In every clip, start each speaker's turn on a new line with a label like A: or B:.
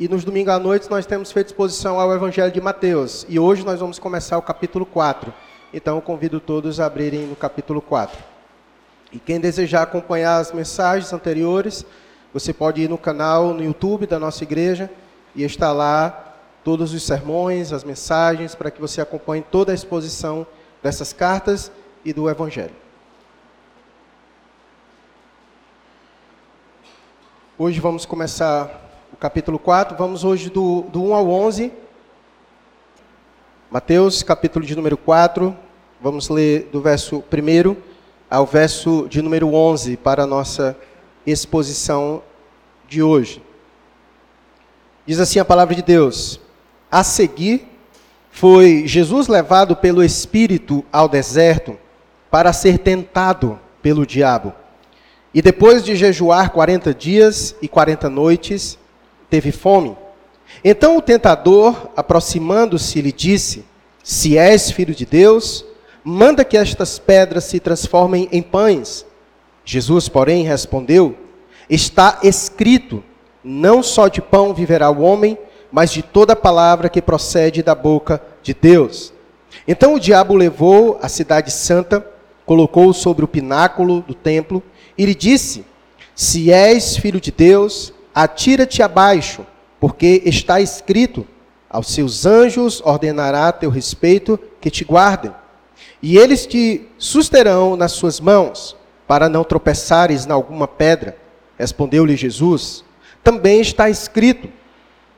A: E nos domingos à noite nós temos feito exposição ao Evangelho de Mateus. E hoje nós vamos começar o capítulo 4. Então eu convido todos a abrirem no capítulo 4. E quem desejar acompanhar as mensagens anteriores, você pode ir no canal no YouTube da nossa igreja e está lá todos os sermões, as mensagens, para que você acompanhe toda a exposição dessas cartas e do Evangelho. Hoje vamos começar capítulo 4, vamos hoje do, do 1 ao 11. Mateus, capítulo de número 4, vamos ler do verso 1 ao verso de número 11 para a nossa exposição de hoje. Diz assim a palavra de Deus: A seguir, foi Jesus levado pelo Espírito ao deserto para ser tentado pelo diabo. E depois de jejuar 40 dias e 40 noites, teve fome. Então o tentador, aproximando-se, lhe disse: Se és filho de Deus, manda que estas pedras se transformem em pães. Jesus, porém, respondeu: Está escrito: Não só de pão viverá o homem, mas de toda palavra que procede da boca de Deus. Então o diabo levou a cidade santa, colocou-o sobre o pináculo do templo e lhe disse: Se és filho de Deus, atira-te abaixo, porque está escrito: aos seus anjos ordenará teu respeito que te guardem, e eles te susterão nas suas mãos, para não tropeçares em alguma pedra. Respondeu-lhe Jesus: Também está escrito: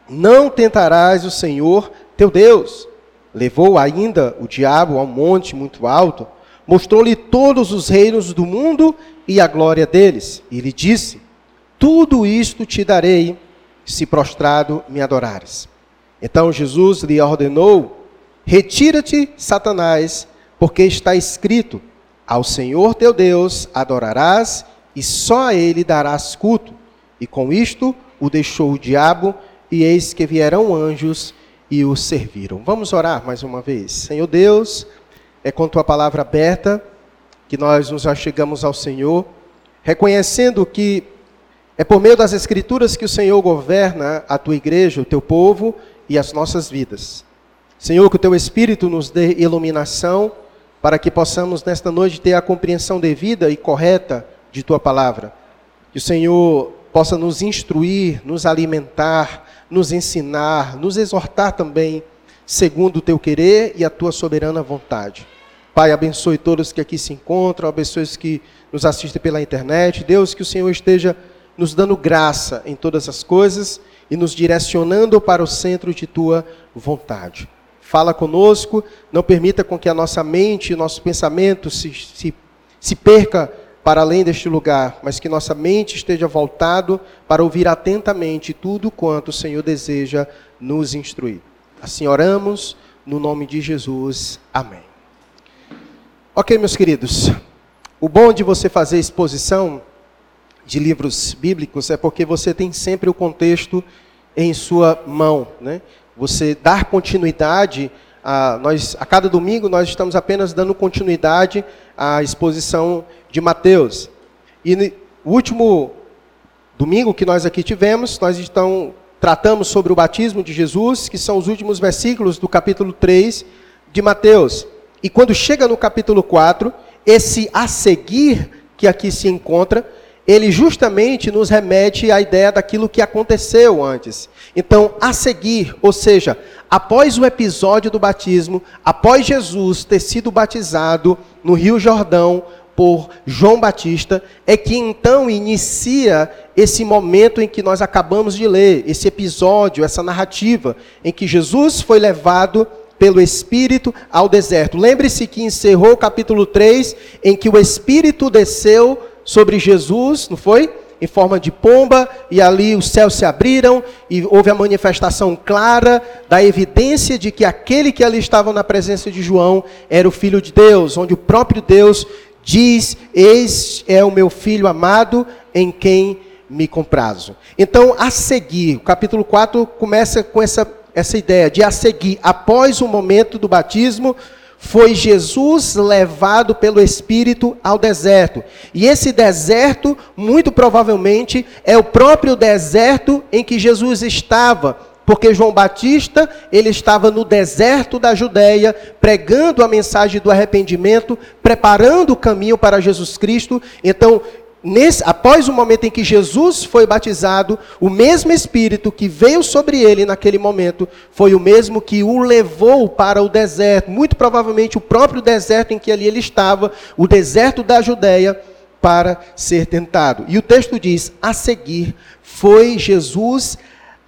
A: Não tentarás o Senhor teu Deus. Levou ainda o diabo a um monte muito alto, mostrou-lhe todos os reinos do mundo e a glória deles, e lhe disse: tudo isto te darei, se prostrado me adorares. Então Jesus lhe ordenou: Retira-te, Satanás, porque está escrito: Ao Senhor teu Deus adorarás, e só a ele darás culto. E com isto o deixou o diabo, e eis que vieram anjos e o serviram. Vamos orar mais uma vez. Senhor Deus, é com tua palavra aberta que nós nos achegamos ao Senhor, reconhecendo que é por meio das Escrituras que o Senhor governa a tua igreja, o teu povo e as nossas vidas. Senhor, que o teu Espírito nos dê iluminação para que possamos nesta noite ter a compreensão devida e correta de tua palavra. Que o Senhor possa nos instruir, nos alimentar, nos ensinar, nos exortar também, segundo o teu querer e a tua soberana vontade. Pai, abençoe todos que aqui se encontram, abençoe os que nos assistem pela internet. Deus, que o Senhor esteja nos dando graça em todas as coisas e nos direcionando para o centro de tua vontade. Fala conosco, não permita com que a nossa mente, nosso pensamento se, se, se perca para além deste lugar, mas que nossa mente esteja voltado para ouvir atentamente tudo quanto o Senhor deseja nos instruir. Assim oramos, no nome de Jesus. Amém. Ok, meus queridos. O bom de você fazer exposição de livros bíblicos é porque você tem sempre o contexto em sua mão. Né? Você dar continuidade, a, nós, a cada domingo nós estamos apenas dando continuidade à exposição de Mateus. E no último domingo que nós aqui tivemos, nós então tratamos sobre o batismo de Jesus, que são os últimos versículos do capítulo 3 de Mateus. E quando chega no capítulo 4, esse a seguir que aqui se encontra, ele justamente nos remete à ideia daquilo que aconteceu antes. Então, a seguir, ou seja, após o episódio do batismo, após Jesus ter sido batizado no Rio Jordão por João Batista, é que então inicia esse momento em que nós acabamos de ler, esse episódio, essa narrativa, em que Jesus foi levado pelo Espírito ao deserto. Lembre-se que encerrou o capítulo 3, em que o Espírito desceu sobre Jesus, não foi? Em forma de pomba, e ali os céus se abriram, e houve a manifestação clara da evidência de que aquele que ali estava na presença de João era o Filho de Deus, onde o próprio Deus diz: Eis é o meu filho amado em quem me comprazo. Então, a seguir, o capítulo 4 começa com essa, essa ideia de a seguir, após o momento do batismo, foi Jesus levado pelo Espírito ao deserto. E esse deserto, muito provavelmente, é o próprio deserto em que Jesus estava, porque João Batista, ele estava no deserto da Judéia, pregando a mensagem do arrependimento, preparando o caminho para Jesus Cristo. Então, Nesse, após o momento em que Jesus foi batizado, o mesmo Espírito que veio sobre ele naquele momento foi o mesmo que o levou para o deserto, muito provavelmente o próprio deserto em que ali ele estava, o deserto da Judéia, para ser tentado. E o texto diz: a seguir foi Jesus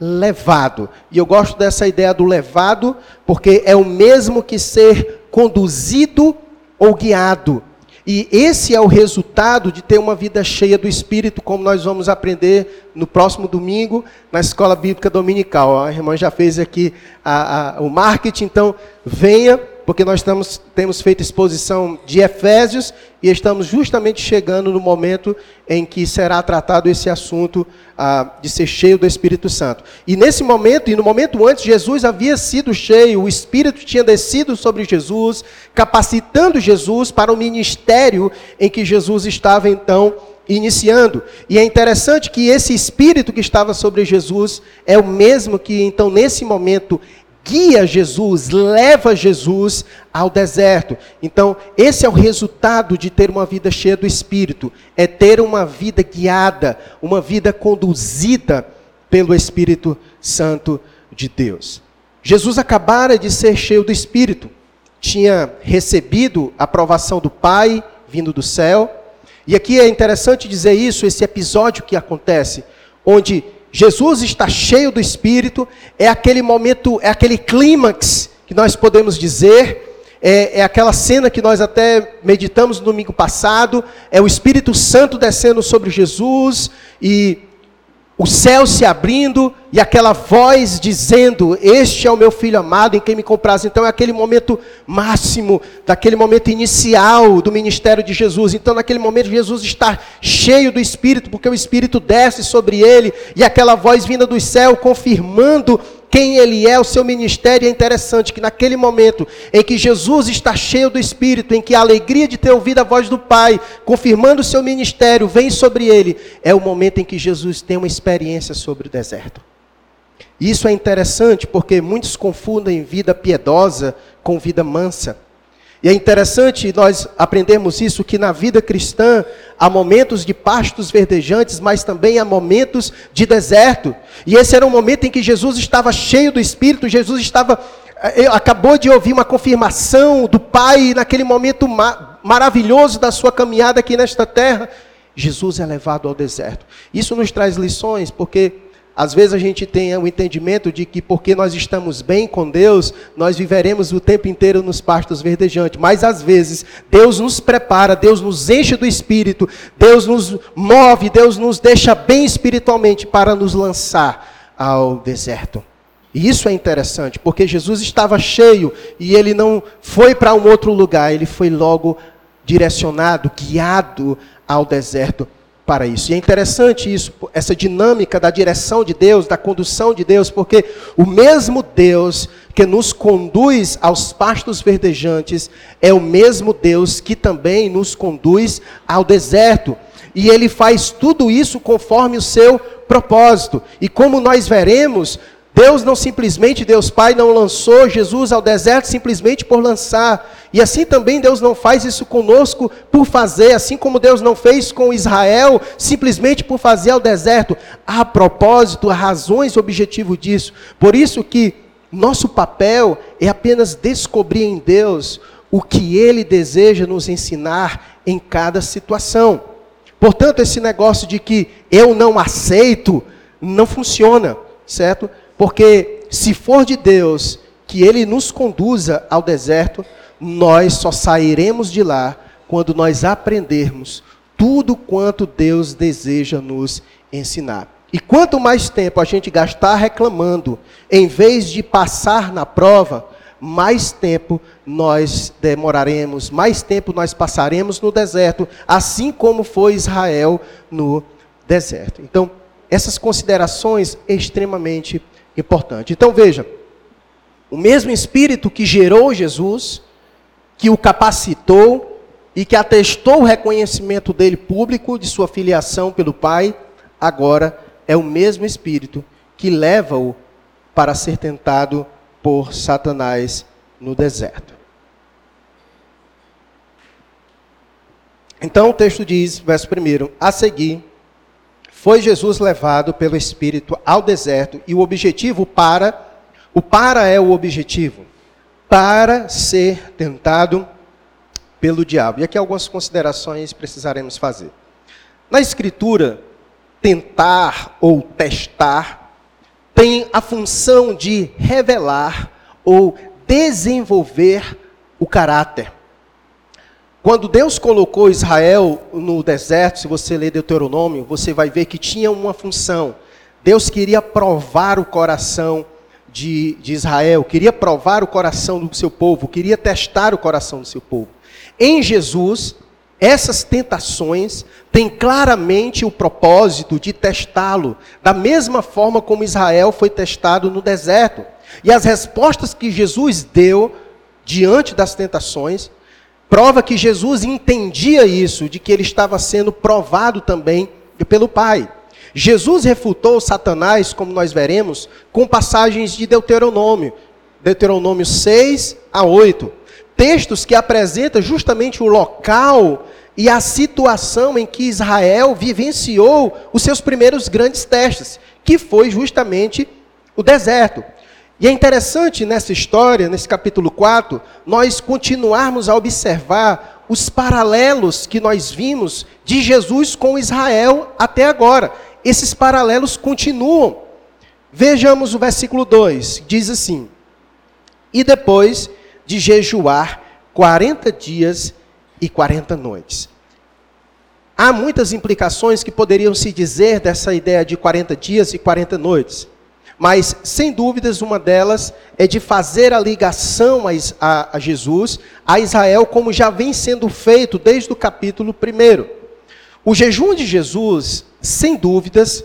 A: levado. E eu gosto dessa ideia do levado, porque é o mesmo que ser conduzido ou guiado. E esse é o resultado de ter uma vida cheia do Espírito, como nós vamos aprender no próximo domingo na Escola Bíblica Dominical. A irmã já fez aqui a, a, o marketing, então venha porque nós estamos, temos feito exposição de Efésios e estamos justamente chegando no momento em que será tratado esse assunto ah, de ser cheio do Espírito Santo. E nesse momento, e no momento antes, Jesus havia sido cheio, o Espírito tinha descido sobre Jesus, capacitando Jesus para o ministério em que Jesus estava então iniciando. E é interessante que esse espírito que estava sobre Jesus é o mesmo que então nesse momento guia Jesus, leva Jesus ao deserto. Então, esse é o resultado de ter uma vida cheia do Espírito, é ter uma vida guiada, uma vida conduzida pelo Espírito Santo de Deus. Jesus acabara de ser cheio do Espírito, tinha recebido a aprovação do Pai vindo do céu. E aqui é interessante dizer isso, esse episódio que acontece, onde Jesus está cheio do Espírito, é aquele momento, é aquele clímax que nós podemos dizer, é, é, aquela cena que nós até meditamos no domingo passado, é o Espírito Santo descendo sobre Jesus e o céu se abrindo e aquela voz dizendo: Este é o meu filho amado em quem me compraz. Então é aquele momento máximo, daquele momento inicial do ministério de Jesus. Então, naquele momento, Jesus está cheio do Espírito, porque o Espírito desce sobre ele e aquela voz vinda do céu confirmando quem ele é, o seu ministério. É interessante que naquele momento em que Jesus está cheio do Espírito, em que a alegria de ter ouvido a voz do Pai, confirmando o seu ministério, vem sobre ele, é o momento em que Jesus tem uma experiência sobre o deserto. Isso é interessante porque muitos confundem vida piedosa com vida mansa. E é interessante nós aprendermos isso, que na vida cristã há momentos de pastos verdejantes, mas também há momentos de deserto. E esse era um momento em que Jesus estava cheio do Espírito, Jesus estava, eh, acabou de ouvir uma confirmação do Pai naquele momento ma maravilhoso da sua caminhada aqui nesta terra. Jesus é levado ao deserto. Isso nos traz lições, porque às vezes a gente tem o entendimento de que porque nós estamos bem com Deus, nós viveremos o tempo inteiro nos pastos verdejantes. Mas às vezes Deus nos prepara, Deus nos enche do espírito, Deus nos move, Deus nos deixa bem espiritualmente para nos lançar ao deserto. E isso é interessante, porque Jesus estava cheio e ele não foi para um outro lugar, ele foi logo direcionado, guiado ao deserto para isso. E é interessante isso, essa dinâmica da direção de Deus, da condução de Deus, porque o mesmo Deus que nos conduz aos pastos verdejantes é o mesmo Deus que também nos conduz ao deserto. E ele faz tudo isso conforme o seu propósito. E como nós veremos, Deus não simplesmente, Deus Pai não lançou Jesus ao deserto simplesmente por lançar. E assim também Deus não faz isso conosco por fazer, assim como Deus não fez com Israel simplesmente por fazer ao deserto. Há propósito, há razões objetivo disso. Por isso que nosso papel é apenas descobrir em Deus o que Ele deseja nos ensinar em cada situação. Portanto, esse negócio de que eu não aceito não funciona, certo? Porque se for de Deus que ele nos conduza ao deserto, nós só sairemos de lá quando nós aprendermos tudo quanto Deus deseja nos ensinar. E quanto mais tempo a gente gastar reclamando, em vez de passar na prova, mais tempo nós demoraremos, mais tempo nós passaremos no deserto, assim como foi Israel no deserto. Então, essas considerações extremamente importantes. Importante. Então veja, o mesmo Espírito que gerou Jesus que o capacitou e que atestou o reconhecimento dele público de sua filiação pelo Pai, agora é o mesmo Espírito que leva-o para ser tentado por Satanás no deserto. Então o texto diz, verso 1: A seguir, foi Jesus levado pelo Espírito ao deserto e o objetivo para, o para é o objetivo, para ser tentado pelo diabo. E aqui algumas considerações precisaremos fazer. Na Escritura, tentar ou testar tem a função de revelar ou desenvolver o caráter. Quando Deus colocou Israel no deserto, se você ler Deuteronômio, você vai ver que tinha uma função. Deus queria provar o coração de, de Israel, queria provar o coração do seu povo, queria testar o coração do seu povo. Em Jesus, essas tentações têm claramente o propósito de testá-lo, da mesma forma como Israel foi testado no deserto. E as respostas que Jesus deu diante das tentações prova que Jesus entendia isso, de que ele estava sendo provado também pelo Pai. Jesus refutou Satanás, como nós veremos, com passagens de Deuteronômio, Deuteronômio 6 a 8 textos que apresentam justamente o local e a situação em que Israel vivenciou os seus primeiros grandes testes, que foi justamente o deserto. E é interessante nessa história, nesse capítulo 4, nós continuarmos a observar os paralelos que nós vimos de Jesus com Israel até agora. Esses paralelos continuam. Vejamos o versículo 2, diz assim: E depois de jejuar 40 dias e 40 noites. Há muitas implicações que poderiam se dizer dessa ideia de 40 dias e 40 noites. Mas, sem dúvidas, uma delas é de fazer a ligação a, a, Jesus, a Israel, como já vem sendo feito desde o capítulo 1. O jejum de Jesus, sem dúvidas,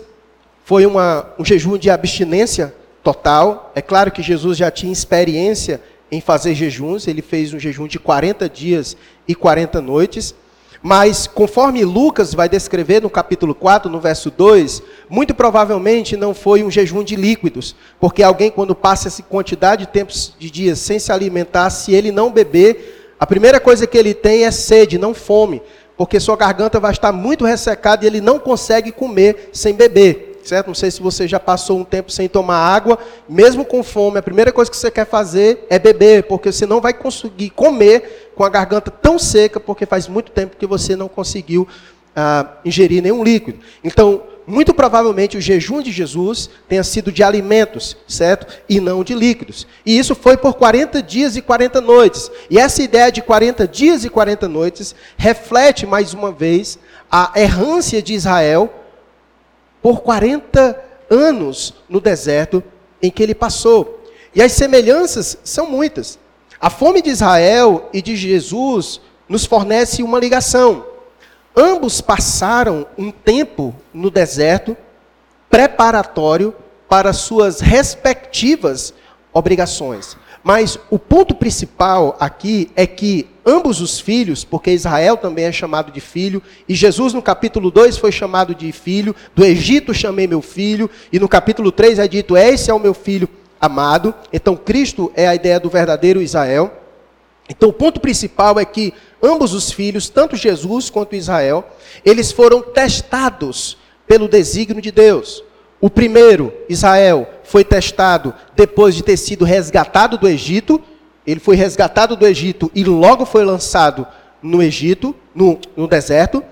A: foi uma, um jejum de abstinência total. É claro que Jesus já tinha experiência em fazer jejuns, ele fez um jejum de 40 dias e 40 noites. Mas, conforme Lucas vai descrever no capítulo 4, no verso 2, muito provavelmente não foi um jejum de líquidos, porque alguém, quando passa essa quantidade de tempos de dias sem se alimentar, se ele não beber, a primeira coisa que ele tem é sede, não fome, porque sua garganta vai estar muito ressecada e ele não consegue comer sem beber certo? Não sei se você já passou um tempo sem tomar água, mesmo com fome, a primeira coisa que você quer fazer é beber, porque você não vai conseguir comer com a garganta tão seca, porque faz muito tempo que você não conseguiu ah, ingerir nenhum líquido. Então, muito provavelmente o jejum de Jesus tenha sido de alimentos, certo? E não de líquidos. E isso foi por 40 dias e 40 noites. E essa ideia de 40 dias e 40 noites reflete mais uma vez a errância de Israel por 40 anos no deserto em que ele passou. E as semelhanças são muitas. A fome de Israel e de Jesus nos fornece uma ligação. Ambos passaram um tempo no deserto preparatório para suas respectivas obrigações. Mas o ponto principal aqui é que ambos os filhos, porque Israel também é chamado de filho, e Jesus no capítulo 2 foi chamado de filho, do Egito chamei meu filho, e no capítulo 3 é dito: Esse é o meu filho amado. Então Cristo é a ideia do verdadeiro Israel. Então o ponto principal é que ambos os filhos, tanto Jesus quanto Israel, eles foram testados pelo desígnio de Deus. O primeiro, Israel, foi testado depois de ter sido resgatado do Egito. Ele foi resgatado do Egito e logo foi lançado no Egito, no, no deserto.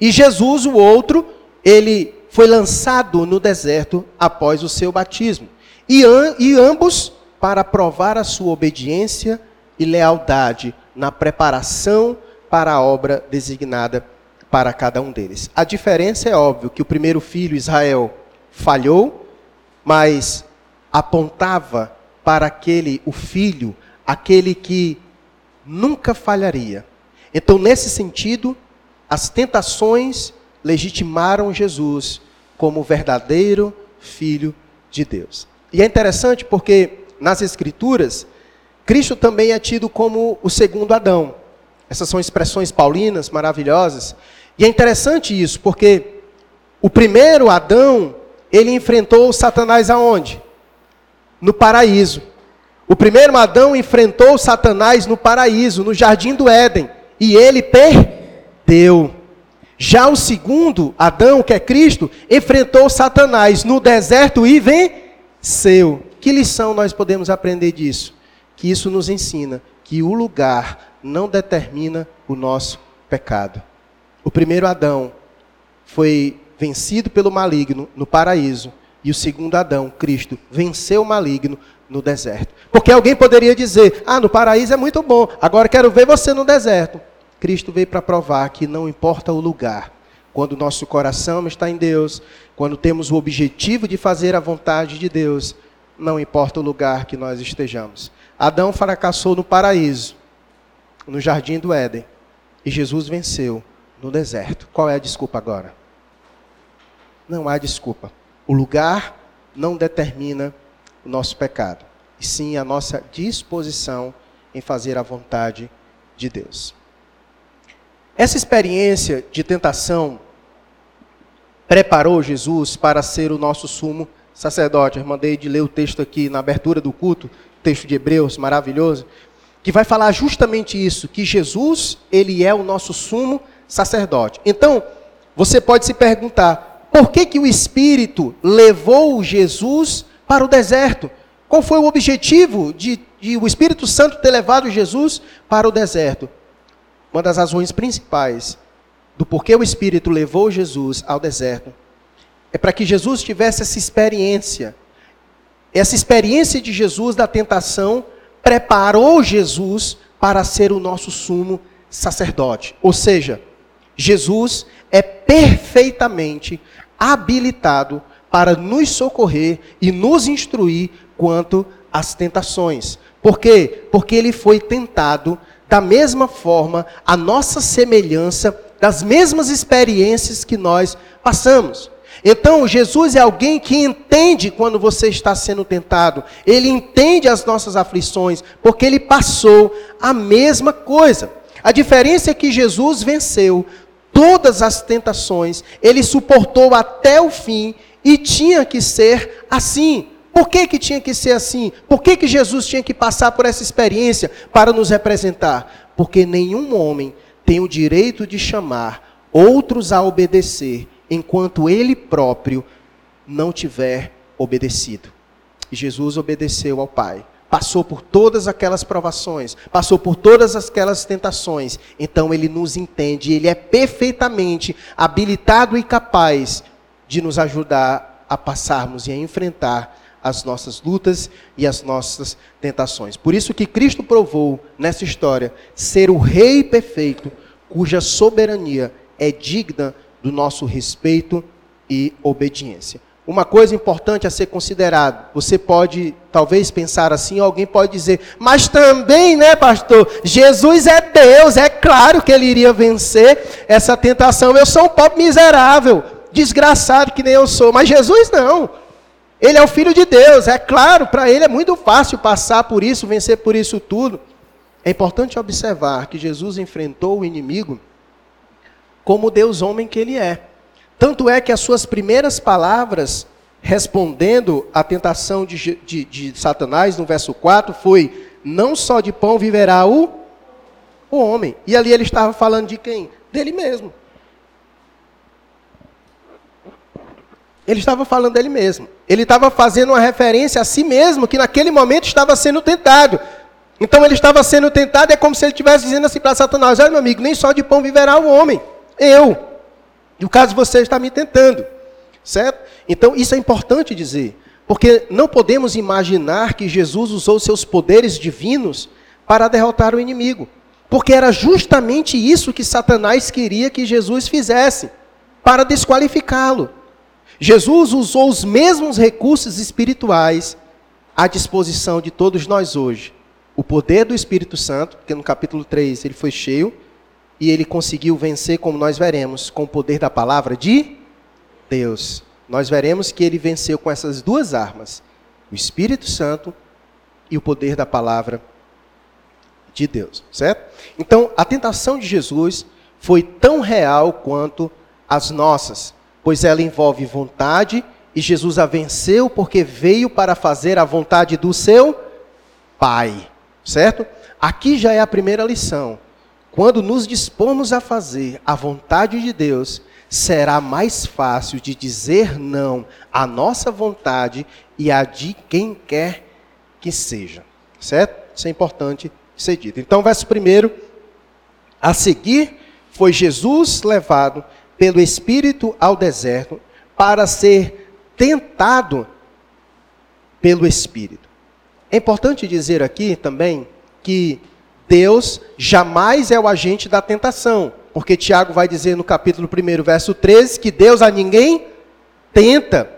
A: E Jesus, o outro, ele foi lançado no deserto após o seu batismo. E, e ambos para provar a sua obediência e lealdade na preparação para a obra designada para cada um deles. A diferença é óbvio que o primeiro filho, Israel, falhou, mas apontava para aquele, o filho, aquele que nunca falharia. Então, nesse sentido, as tentações legitimaram Jesus como verdadeiro filho de Deus. E é interessante porque nas Escrituras, Cristo também é tido como o segundo Adão. Essas são expressões paulinas maravilhosas. E é interessante isso, porque o primeiro Adão, ele enfrentou Satanás aonde? No paraíso. O primeiro Adão enfrentou Satanás no paraíso, no jardim do Éden, e ele perdeu. Já o segundo Adão, que é Cristo, enfrentou Satanás no deserto e venceu. Que lição nós podemos aprender disso? Que isso nos ensina que o lugar não determina o nosso pecado. O primeiro Adão foi vencido pelo maligno no paraíso, e o segundo Adão, Cristo, venceu o maligno no deserto. Porque alguém poderia dizer: ah, no paraíso é muito bom, agora quero ver você no deserto. Cristo veio para provar que não importa o lugar, quando nosso coração está em Deus, quando temos o objetivo de fazer a vontade de Deus, não importa o lugar que nós estejamos. Adão fracassou no paraíso, no jardim do Éden. E Jesus venceu no deserto. Qual é a desculpa agora? Não há desculpa. O lugar não determina o nosso pecado, e sim a nossa disposição em fazer a vontade de Deus. Essa experiência de tentação preparou Jesus para ser o nosso sumo sacerdote. Eu mandei de ler o texto aqui na abertura do culto, texto de Hebreus, maravilhoso que vai falar justamente isso, que Jesus, ele é o nosso sumo sacerdote. Então, você pode se perguntar, por que que o Espírito levou Jesus para o deserto? Qual foi o objetivo de, de o Espírito Santo ter levado Jesus para o deserto? Uma das razões principais do porquê o Espírito levou Jesus ao deserto é para que Jesus tivesse essa experiência, essa experiência de Jesus da tentação preparou Jesus para ser o nosso sumo sacerdote. Ou seja, Jesus é perfeitamente habilitado para nos socorrer e nos instruir quanto às tentações. Por quê? Porque ele foi tentado da mesma forma, a nossa semelhança, das mesmas experiências que nós passamos. Então, Jesus é alguém que entende quando você está sendo tentado. Ele entende as nossas aflições, porque ele passou a mesma coisa. A diferença é que Jesus venceu todas as tentações, ele suportou até o fim e tinha que ser assim. Por que, que tinha que ser assim? Por que, que Jesus tinha que passar por essa experiência para nos representar? Porque nenhum homem tem o direito de chamar outros a obedecer enquanto ele próprio não tiver obedecido. Jesus obedeceu ao Pai. Passou por todas aquelas provações, passou por todas aquelas tentações. Então ele nos entende, ele é perfeitamente habilitado e capaz de nos ajudar a passarmos e a enfrentar as nossas lutas e as nossas tentações. Por isso que Cristo provou nessa história ser o rei perfeito, cuja soberania é digna do nosso respeito e obediência. Uma coisa importante a ser considerada, você pode talvez pensar assim, alguém pode dizer, mas também, né, pastor, Jesus é Deus, é claro que ele iria vencer essa tentação. Eu sou um pobre miserável, desgraçado que nem eu sou, mas Jesus não. Ele é o filho de Deus, é claro, para ele é muito fácil passar por isso, vencer por isso tudo. É importante observar que Jesus enfrentou o inimigo como Deus homem que ele é. Tanto é que as suas primeiras palavras, respondendo à tentação de, de, de Satanás, no verso 4, foi: Não só de pão viverá o, o homem. E ali ele estava falando de quem? Dele mesmo. Ele estava falando dele mesmo. Ele estava fazendo uma referência a si mesmo, que naquele momento estava sendo tentado. Então ele estava sendo tentado, é como se ele estivesse dizendo assim para Satanás: Olha, meu amigo, nem só de pão viverá o homem. Eu. E o caso você está me tentando. Certo? Então, isso é importante dizer. Porque não podemos imaginar que Jesus usou seus poderes divinos para derrotar o inimigo. Porque era justamente isso que Satanás queria que Jesus fizesse para desqualificá-lo. Jesus usou os mesmos recursos espirituais à disposição de todos nós hoje. O poder do Espírito Santo, que no capítulo 3 ele foi cheio, e ele conseguiu vencer, como nós veremos, com o poder da palavra de Deus. Nós veremos que ele venceu com essas duas armas: o Espírito Santo e o poder da palavra de Deus, certo? Então, a tentação de Jesus foi tão real quanto as nossas, pois ela envolve vontade e Jesus a venceu porque veio para fazer a vontade do seu Pai, certo? Aqui já é a primeira lição. Quando nos dispomos a fazer a vontade de Deus, será mais fácil de dizer não à nossa vontade e à de quem quer que seja. Certo? Isso é importante ser dito. Então, verso 1. A seguir, foi Jesus levado pelo Espírito ao deserto para ser tentado pelo Espírito. É importante dizer aqui também que Deus jamais é o agente da tentação, porque Tiago vai dizer no capítulo 1, verso 13, que Deus a ninguém tenta.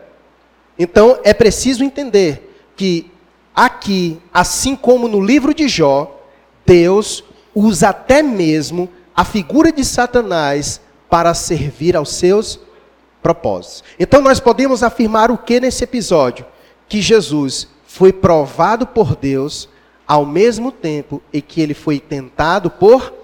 A: Então é preciso entender que aqui, assim como no livro de Jó, Deus usa até mesmo a figura de Satanás para servir aos seus propósitos. Então nós podemos afirmar o que nesse episódio? Que Jesus foi provado por Deus ao mesmo tempo em que ele foi tentado por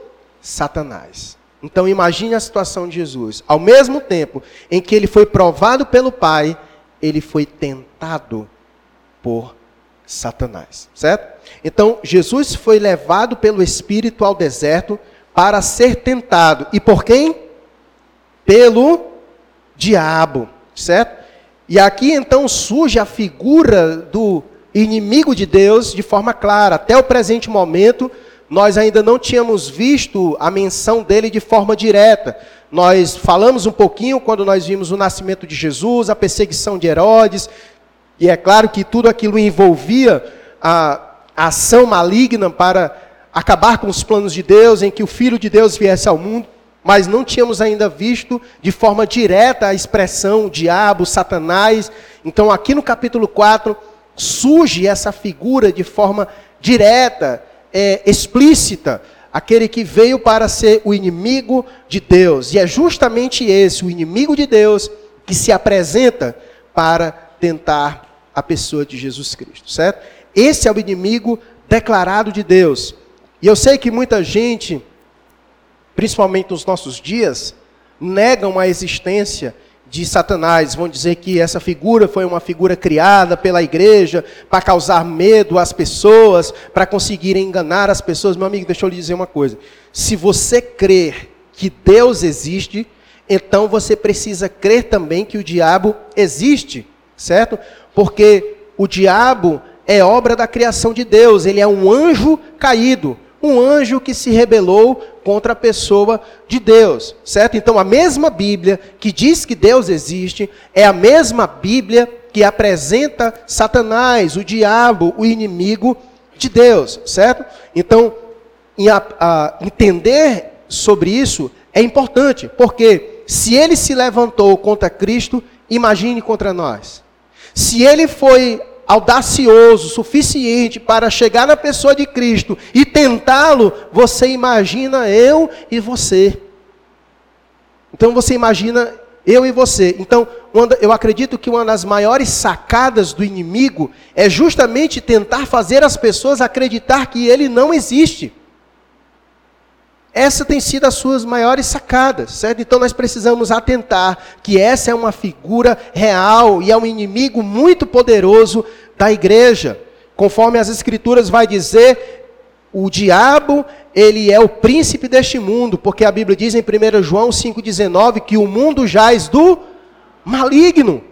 A: Satanás. Então imagine a situação de Jesus. Ao mesmo tempo em que ele foi provado pelo Pai, ele foi tentado por Satanás, certo? Então Jesus foi levado pelo Espírito ao deserto para ser tentado. E por quem? Pelo diabo, certo? E aqui então surge a figura do inimigo de Deus de forma clara. Até o presente momento, nós ainda não tínhamos visto a menção dele de forma direta. Nós falamos um pouquinho quando nós vimos o nascimento de Jesus, a perseguição de Herodes, e é claro que tudo aquilo envolvia a, a ação maligna para acabar com os planos de Deus, em que o Filho de Deus viesse ao mundo, mas não tínhamos ainda visto de forma direta a expressão diabo, Satanás. Então, aqui no capítulo 4, surge essa figura de forma direta, é, explícita, aquele que veio para ser o inimigo de Deus. E é justamente esse, o inimigo de Deus, que se apresenta para tentar a pessoa de Jesus Cristo, certo? Esse é o inimigo declarado de Deus. E eu sei que muita gente, principalmente nos nossos dias, negam a existência de Satanás. Vão dizer que essa figura foi uma figura criada pela igreja para causar medo às pessoas, para conseguir enganar as pessoas. Meu amigo, deixa eu lhe dizer uma coisa. Se você crer que Deus existe, então você precisa crer também que o diabo existe, certo? Porque o diabo é obra da criação de Deus, ele é um anjo caído um anjo que se rebelou contra a pessoa de Deus, certo? Então a mesma Bíblia que diz que Deus existe é a mesma Bíblia que apresenta Satanás, o diabo, o inimigo de Deus, certo? Então a, a, entender sobre isso é importante, porque se ele se levantou contra Cristo, imagine contra nós. Se ele foi audacioso, suficiente para chegar na pessoa de Cristo e tentá-lo, você imagina eu e você. Então você imagina eu e você. Então, eu acredito que uma das maiores sacadas do inimigo é justamente tentar fazer as pessoas acreditar que ele não existe. Essa tem sido as suas maiores sacadas, certo? Então nós precisamos atentar que essa é uma figura real e é um inimigo muito poderoso da igreja. Conforme as escrituras vai dizer, o diabo, ele é o príncipe deste mundo, porque a Bíblia diz em 1 João 5:19 que o mundo jaz do maligno.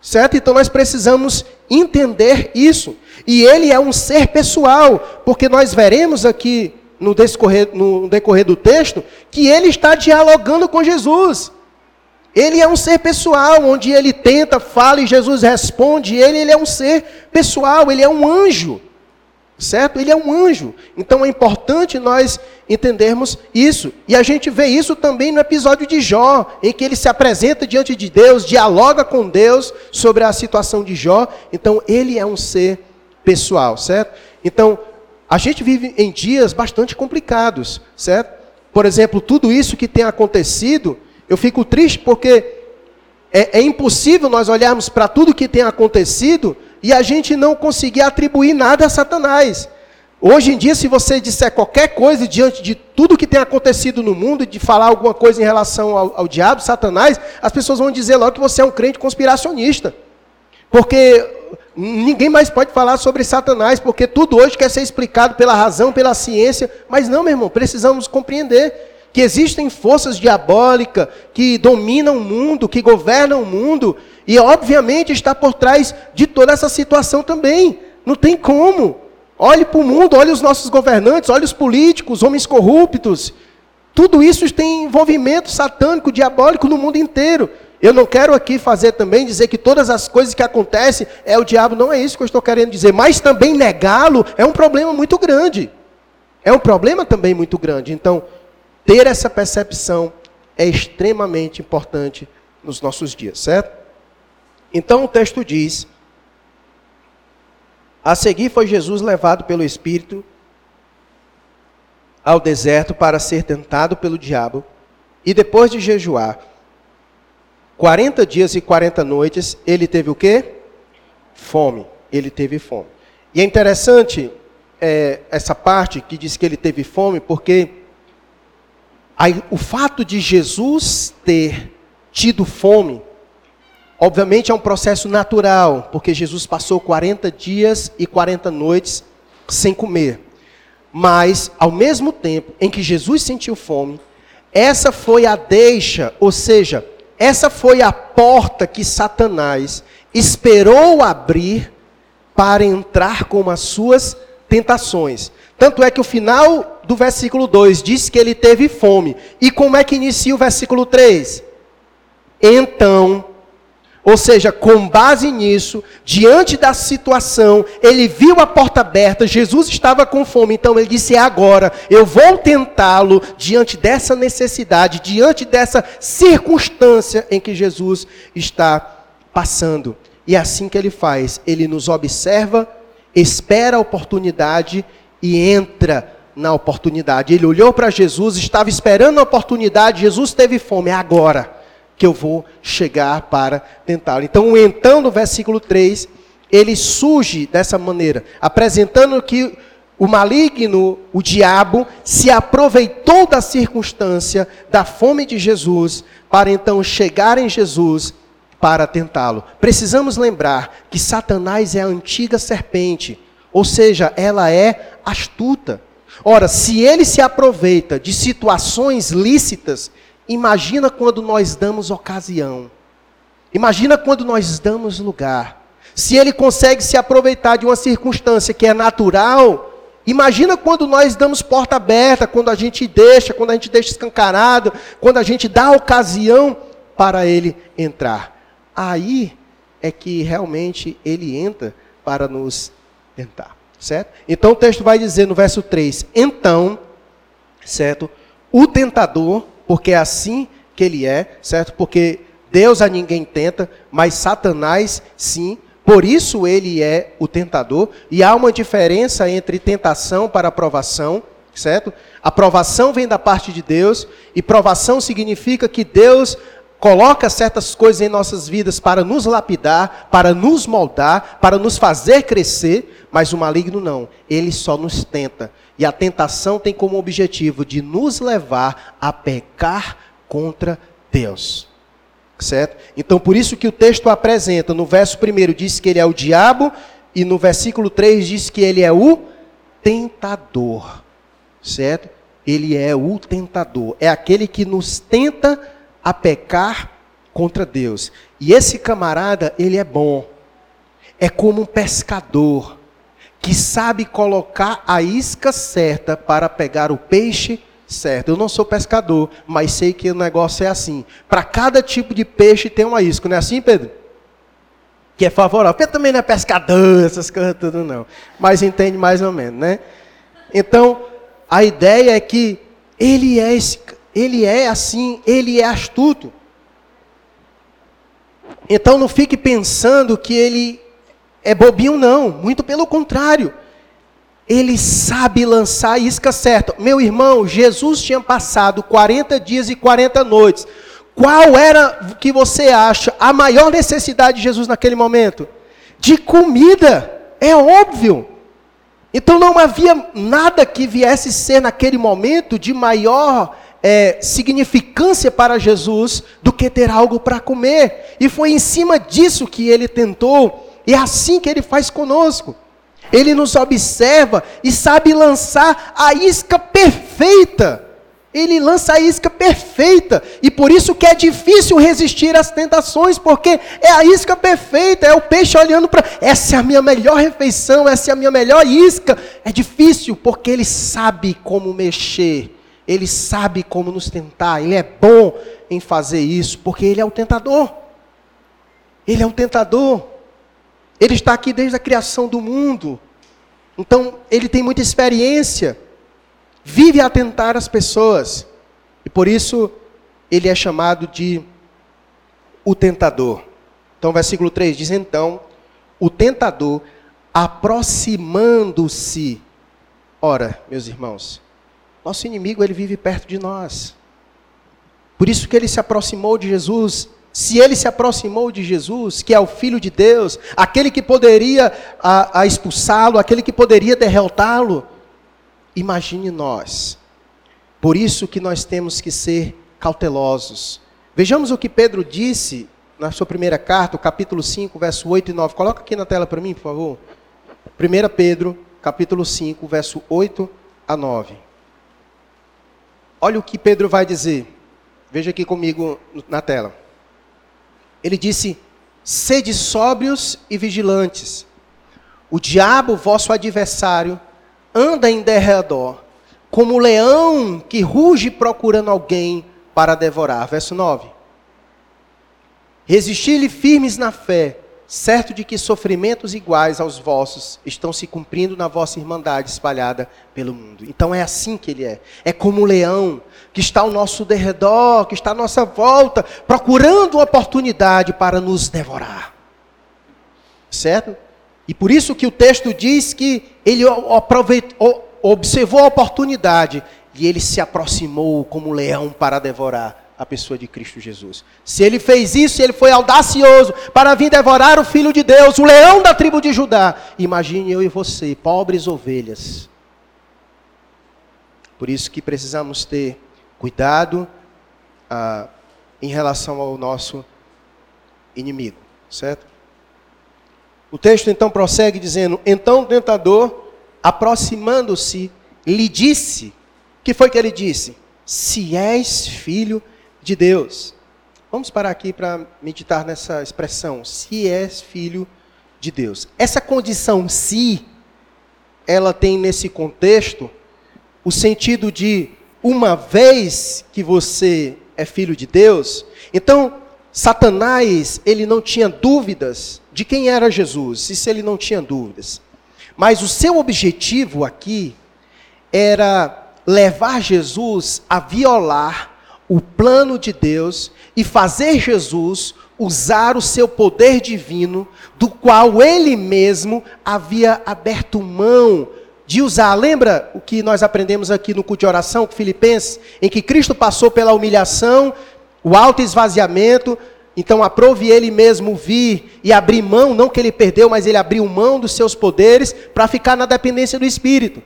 A: Certo? Então nós precisamos entender isso. E ele é um ser pessoal, porque nós veremos aqui no decorrer, no decorrer do texto, que ele está dialogando com Jesus. Ele é um ser pessoal, onde ele tenta, fala e Jesus responde. Ele, ele é um ser pessoal, ele é um anjo. Certo? Ele é um anjo. Então é importante nós entendermos isso. E a gente vê isso também no episódio de Jó, em que ele se apresenta diante de Deus, dialoga com Deus sobre a situação de Jó. Então ele é um ser pessoal, certo? Então, a gente vive em dias bastante complicados, certo? Por exemplo, tudo isso que tem acontecido, eu fico triste porque é, é impossível nós olharmos para tudo que tem acontecido e a gente não conseguir atribuir nada a Satanás. Hoje em dia, se você disser qualquer coisa diante de tudo que tem acontecido no mundo, de falar alguma coisa em relação ao, ao diabo, Satanás, as pessoas vão dizer logo que você é um crente conspiracionista. Porque ninguém mais pode falar sobre Satanás, porque tudo hoje quer ser explicado pela razão, pela ciência. Mas não, meu irmão, precisamos compreender que existem forças diabólicas que dominam o mundo, que governam o mundo, e obviamente está por trás de toda essa situação também. Não tem como. Olhe para o mundo, olhe os nossos governantes, olhe os políticos, homens corruptos. Tudo isso tem envolvimento satânico, diabólico no mundo inteiro. Eu não quero aqui fazer também dizer que todas as coisas que acontecem é o diabo, não é isso que eu estou querendo dizer, mas também negá-lo é um problema muito grande. É um problema também muito grande. Então, ter essa percepção é extremamente importante nos nossos dias, certo? Então o texto diz a seguir foi Jesus levado pelo Espírito ao deserto para ser tentado pelo diabo, e depois de jejuar 40 dias e 40 noites, ele teve o quê? Fome. Ele teve fome. E é interessante é, essa parte que diz que ele teve fome, porque o fato de Jesus ter tido fome Obviamente é um processo natural, porque Jesus passou 40 dias e 40 noites sem comer. Mas, ao mesmo tempo em que Jesus sentiu fome, essa foi a deixa, ou seja, essa foi a porta que Satanás esperou abrir para entrar com as suas tentações. Tanto é que o final do versículo 2 diz que ele teve fome. E como é que inicia o versículo 3? Então ou seja, com base nisso, diante da situação, ele viu a porta aberta, Jesus estava com fome, então ele disse: É agora, eu vou tentá-lo diante dessa necessidade, diante dessa circunstância em que Jesus está passando. E é assim que ele faz: ele nos observa, espera a oportunidade e entra na oportunidade. Ele olhou para Jesus, estava esperando a oportunidade, Jesus teve fome, é agora que eu vou chegar para tentá-lo. Então, então no versículo 3, ele surge dessa maneira, apresentando que o maligno, o diabo, se aproveitou da circunstância da fome de Jesus para então chegar em Jesus para tentá-lo. Precisamos lembrar que Satanás é a antiga serpente, ou seja, ela é astuta. Ora, se ele se aproveita de situações lícitas, Imagina quando nós damos ocasião. Imagina quando nós damos lugar. Se ele consegue se aproveitar de uma circunstância que é natural, imagina quando nós damos porta aberta, quando a gente deixa, quando a gente deixa escancarado, quando a gente dá ocasião para ele entrar. Aí é que realmente ele entra para nos tentar, certo? Então o texto vai dizer no verso 3: Então, certo? O tentador porque é assim que ele é, certo? Porque Deus a ninguém tenta, mas Satanás sim. Por isso ele é o tentador. E há uma diferença entre tentação para aprovação, certo? Aprovação vem da parte de Deus, e provação significa que Deus coloca certas coisas em nossas vidas para nos lapidar, para nos moldar, para nos fazer crescer, mas o maligno não. Ele só nos tenta. E a tentação tem como objetivo de nos levar a pecar contra Deus. Certo? Então, por isso que o texto apresenta, no verso 1 diz que ele é o diabo, e no versículo 3 diz que ele é o tentador. Certo? Ele é o tentador. É aquele que nos tenta a pecar contra Deus. E esse camarada, ele é bom. É como um pescador que sabe colocar a isca certa para pegar o peixe certo. Eu não sou pescador, mas sei que o negócio é assim. Para cada tipo de peixe tem uma isca, não é assim, Pedro? Que é favorável. Pedro também não é pescador, essas coisas tudo não. Mas entende mais ou menos, né? Então, a ideia é que ele é, esse, ele é assim, ele é astuto. Então não fique pensando que ele é bobinho, não. Muito pelo contrário. Ele sabe lançar a isca certa. Meu irmão, Jesus tinha passado 40 dias e 40 noites. Qual era, que você acha, a maior necessidade de Jesus naquele momento? De comida. É óbvio. Então não havia nada que viesse ser naquele momento de maior é, significância para Jesus do que ter algo para comer. E foi em cima disso que ele tentou, e é assim que ele faz conosco. Ele nos observa e sabe lançar a isca perfeita. Ele lança a isca perfeita. E por isso que é difícil resistir às tentações, porque é a isca perfeita, é o peixe olhando para. Essa é a minha melhor refeição, essa é a minha melhor isca. É difícil, porque ele sabe como mexer ele sabe como nos tentar, Ele é bom em fazer isso, porque Ele é o tentador. Ele é o tentador. Ele está aqui desde a criação do mundo. Então, ele tem muita experiência. Vive a tentar as pessoas. E por isso, ele é chamado de o tentador. Então, versículo 3 diz: Então, o tentador, aproximando-se. Ora, meus irmãos, nosso inimigo, ele vive perto de nós. Por isso que ele se aproximou de Jesus. Se ele se aproximou de Jesus, que é o Filho de Deus, aquele que poderia a, a expulsá-lo, aquele que poderia derrotá-lo, imagine nós. Por isso que nós temos que ser cautelosos. Vejamos o que Pedro disse na sua primeira carta, capítulo 5, verso 8 e 9. Coloca aqui na tela para mim, por favor. 1 Pedro, capítulo 5, verso 8 a 9. Olha o que Pedro vai dizer. Veja aqui comigo na tela. Ele disse: Sede sóbrios e vigilantes. O diabo, vosso adversário, anda em derredor, como o leão que ruge procurando alguém para devorar. Verso 9. Resisti-lhe firmes na fé, certo de que sofrimentos iguais aos vossos estão se cumprindo na vossa irmandade espalhada pelo mundo. Então é assim que ele é. É como um leão que está ao nosso derredor, que está à nossa volta, procurando oportunidade para nos devorar. Certo? E por isso que o texto diz que ele aproveitou, observou a oportunidade e ele se aproximou como um leão para devorar a pessoa de Cristo Jesus. Se ele fez isso, ele foi audacioso para vir devorar o Filho de Deus, o leão da tribo de Judá. Imagine eu e você, pobres ovelhas. Por isso que precisamos ter cuidado ah, em relação ao nosso inimigo, certo? O texto então prossegue dizendo: Então o tentador, aproximando-se, lhe disse: que foi que ele disse? Se és filho de Deus. Vamos parar aqui para meditar nessa expressão, se és filho de Deus. Essa condição se, ela tem nesse contexto o sentido de uma vez que você é filho de Deus, então Satanás, ele não tinha dúvidas de quem era Jesus, isso ele não tinha dúvidas. Mas o seu objetivo aqui era levar Jesus a violar o plano de Deus e fazer Jesus usar o seu poder divino, do qual ele mesmo havia aberto mão de usar. Lembra o que nós aprendemos aqui no culto de oração, Filipenses, em que Cristo passou pela humilhação, o alto esvaziamento, então aprove ele mesmo vir e abrir mão, não que ele perdeu, mas ele abriu mão dos seus poderes para ficar na dependência do Espírito.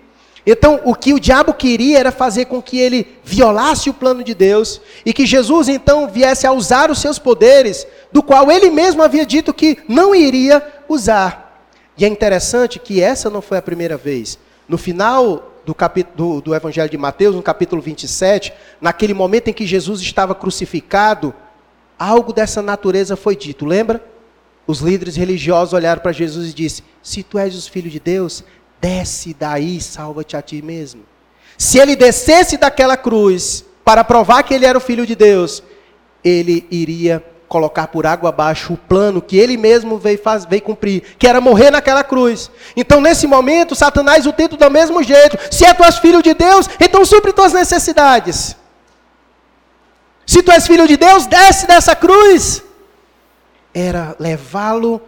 A: Então, o que o diabo queria era fazer com que ele violasse o plano de Deus e que Jesus então viesse a usar os seus poderes, do qual ele mesmo havia dito que não iria usar. E é interessante que essa não foi a primeira vez. No final do, do, do Evangelho de Mateus, no capítulo 27, naquele momento em que Jesus estava crucificado, algo dessa natureza foi dito, lembra? Os líderes religiosos olharam para Jesus e disseram: Se tu és o filho de Deus, desce daí, salva-te a ti mesmo. Se ele descesse daquela cruz para provar que ele era o filho de Deus, ele iria colocar por água abaixo o plano que ele mesmo veio, faz, veio cumprir, que era morrer naquela cruz. Então, nesse momento, Satanás o tenta do mesmo jeito. Se é tu és filho de Deus, então supre tuas necessidades. Se tu és filho de Deus, desce dessa cruz. Era levá-lo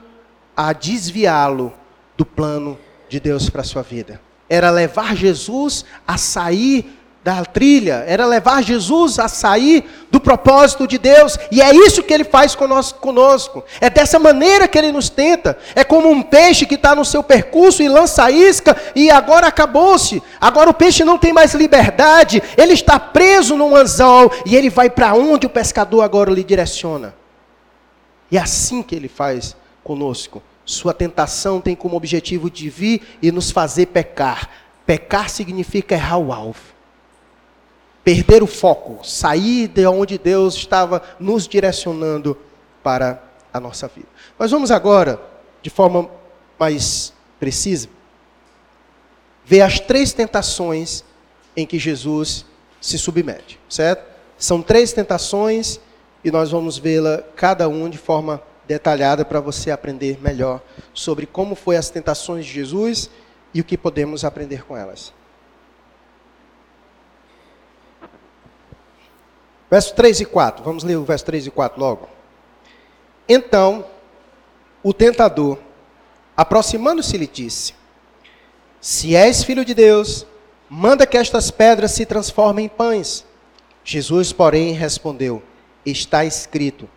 A: a desviá-lo do plano de Deus para a sua vida. Era levar Jesus a sair da trilha, era levar Jesus a sair do propósito de Deus, e é isso que ele faz conosco, é dessa maneira que ele nos tenta, é como um peixe que está no seu percurso e lança a isca, e agora acabou-se, agora o peixe não tem mais liberdade, ele está preso num anzol, e ele vai para onde o pescador agora lhe direciona. E é assim que ele faz conosco. Sua tentação tem como objetivo de vir e nos fazer pecar. Pecar significa errar o alvo perder o foco, sair de onde Deus estava nos direcionando para a nossa vida. Mas vamos agora, de forma mais precisa, ver as três tentações em que Jesus se submete, certo? São três tentações e nós vamos vê-la cada um de forma detalhada para você aprender melhor sobre como foi as tentações de Jesus e o que podemos aprender com elas. Verso 3 e 4. Vamos ler o verso 3 e 4 logo. Então, o tentador, aproximando-se, lhe disse: Se és filho de Deus, manda que estas pedras se transformem em pães. Jesus, porém, respondeu: Está escrito: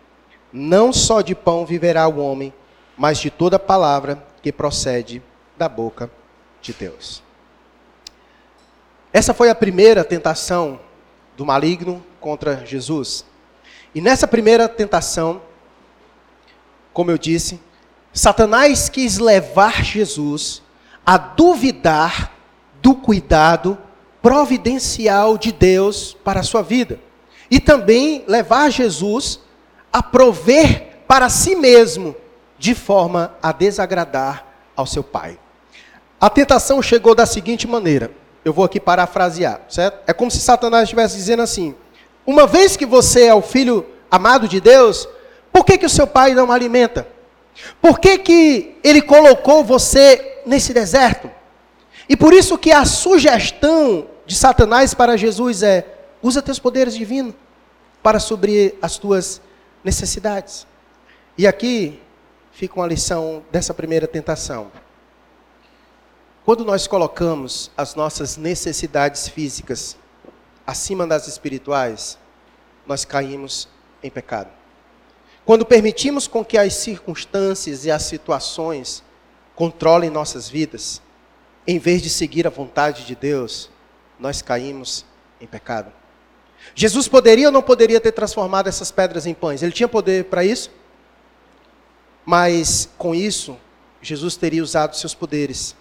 A: Não só de pão viverá o homem, mas de toda palavra que procede da boca de Deus. Essa foi a primeira tentação do maligno contra Jesus. E nessa primeira tentação, como eu disse, Satanás quis levar Jesus a duvidar do cuidado providencial de Deus para a sua vida. E também levar Jesus a prover para si mesmo de forma a desagradar ao seu pai. A tentação chegou da seguinte maneira: eu vou aqui parafrasear, certo? É como se Satanás estivesse dizendo assim: uma vez que você é o filho amado de Deus, por que, que o seu pai não alimenta? Por que, que ele colocou você nesse deserto? E por isso que a sugestão de Satanás para Jesus é: usa teus poderes divinos para suprir as tuas necessidades. E aqui fica uma lição dessa primeira tentação. Quando nós colocamos as nossas necessidades físicas acima das espirituais, nós caímos em pecado. Quando permitimos com que as circunstâncias e as situações controlem nossas vidas, em vez de seguir a vontade de Deus, nós caímos em pecado. Jesus poderia ou não poderia ter transformado essas pedras em pães? Ele tinha poder para isso? Mas com isso, Jesus teria usado seus poderes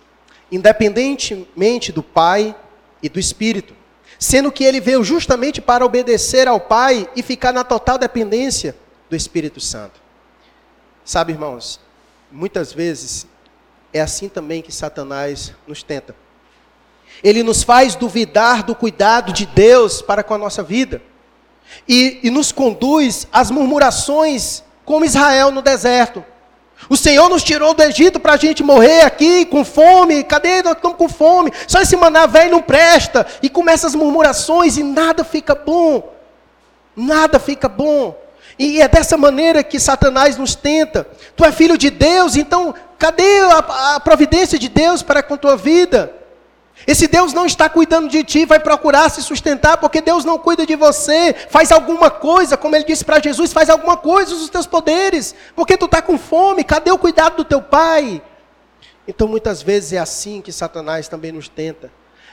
A: independentemente do Pai e do Espírito, sendo que ele veio justamente para obedecer ao Pai e ficar na total dependência do Espírito Santo. Sabe, irmãos, muitas vezes é assim também que Satanás nos tenta. Ele nos faz duvidar do cuidado de Deus para com a nossa vida. E, e nos conduz às murmurações, como Israel no deserto. O Senhor nos tirou do Egito para a gente morrer aqui com fome. Cadê? Nós estamos com fome. Só esse maná velho não presta. E começa as murmurações e nada fica bom. Nada fica bom. E é dessa maneira que Satanás nos tenta. Tu é filho de Deus, então cadê a, a providência de Deus para com tua vida? Esse Deus não está cuidando de ti, vai procurar se sustentar, porque Deus não cuida de você. Faz alguma coisa, como ele disse para Jesus, faz alguma coisa dos teus poderes, porque tu está com fome, cadê o cuidado do teu pai? Então muitas vezes é assim que Satanás também nos tenta.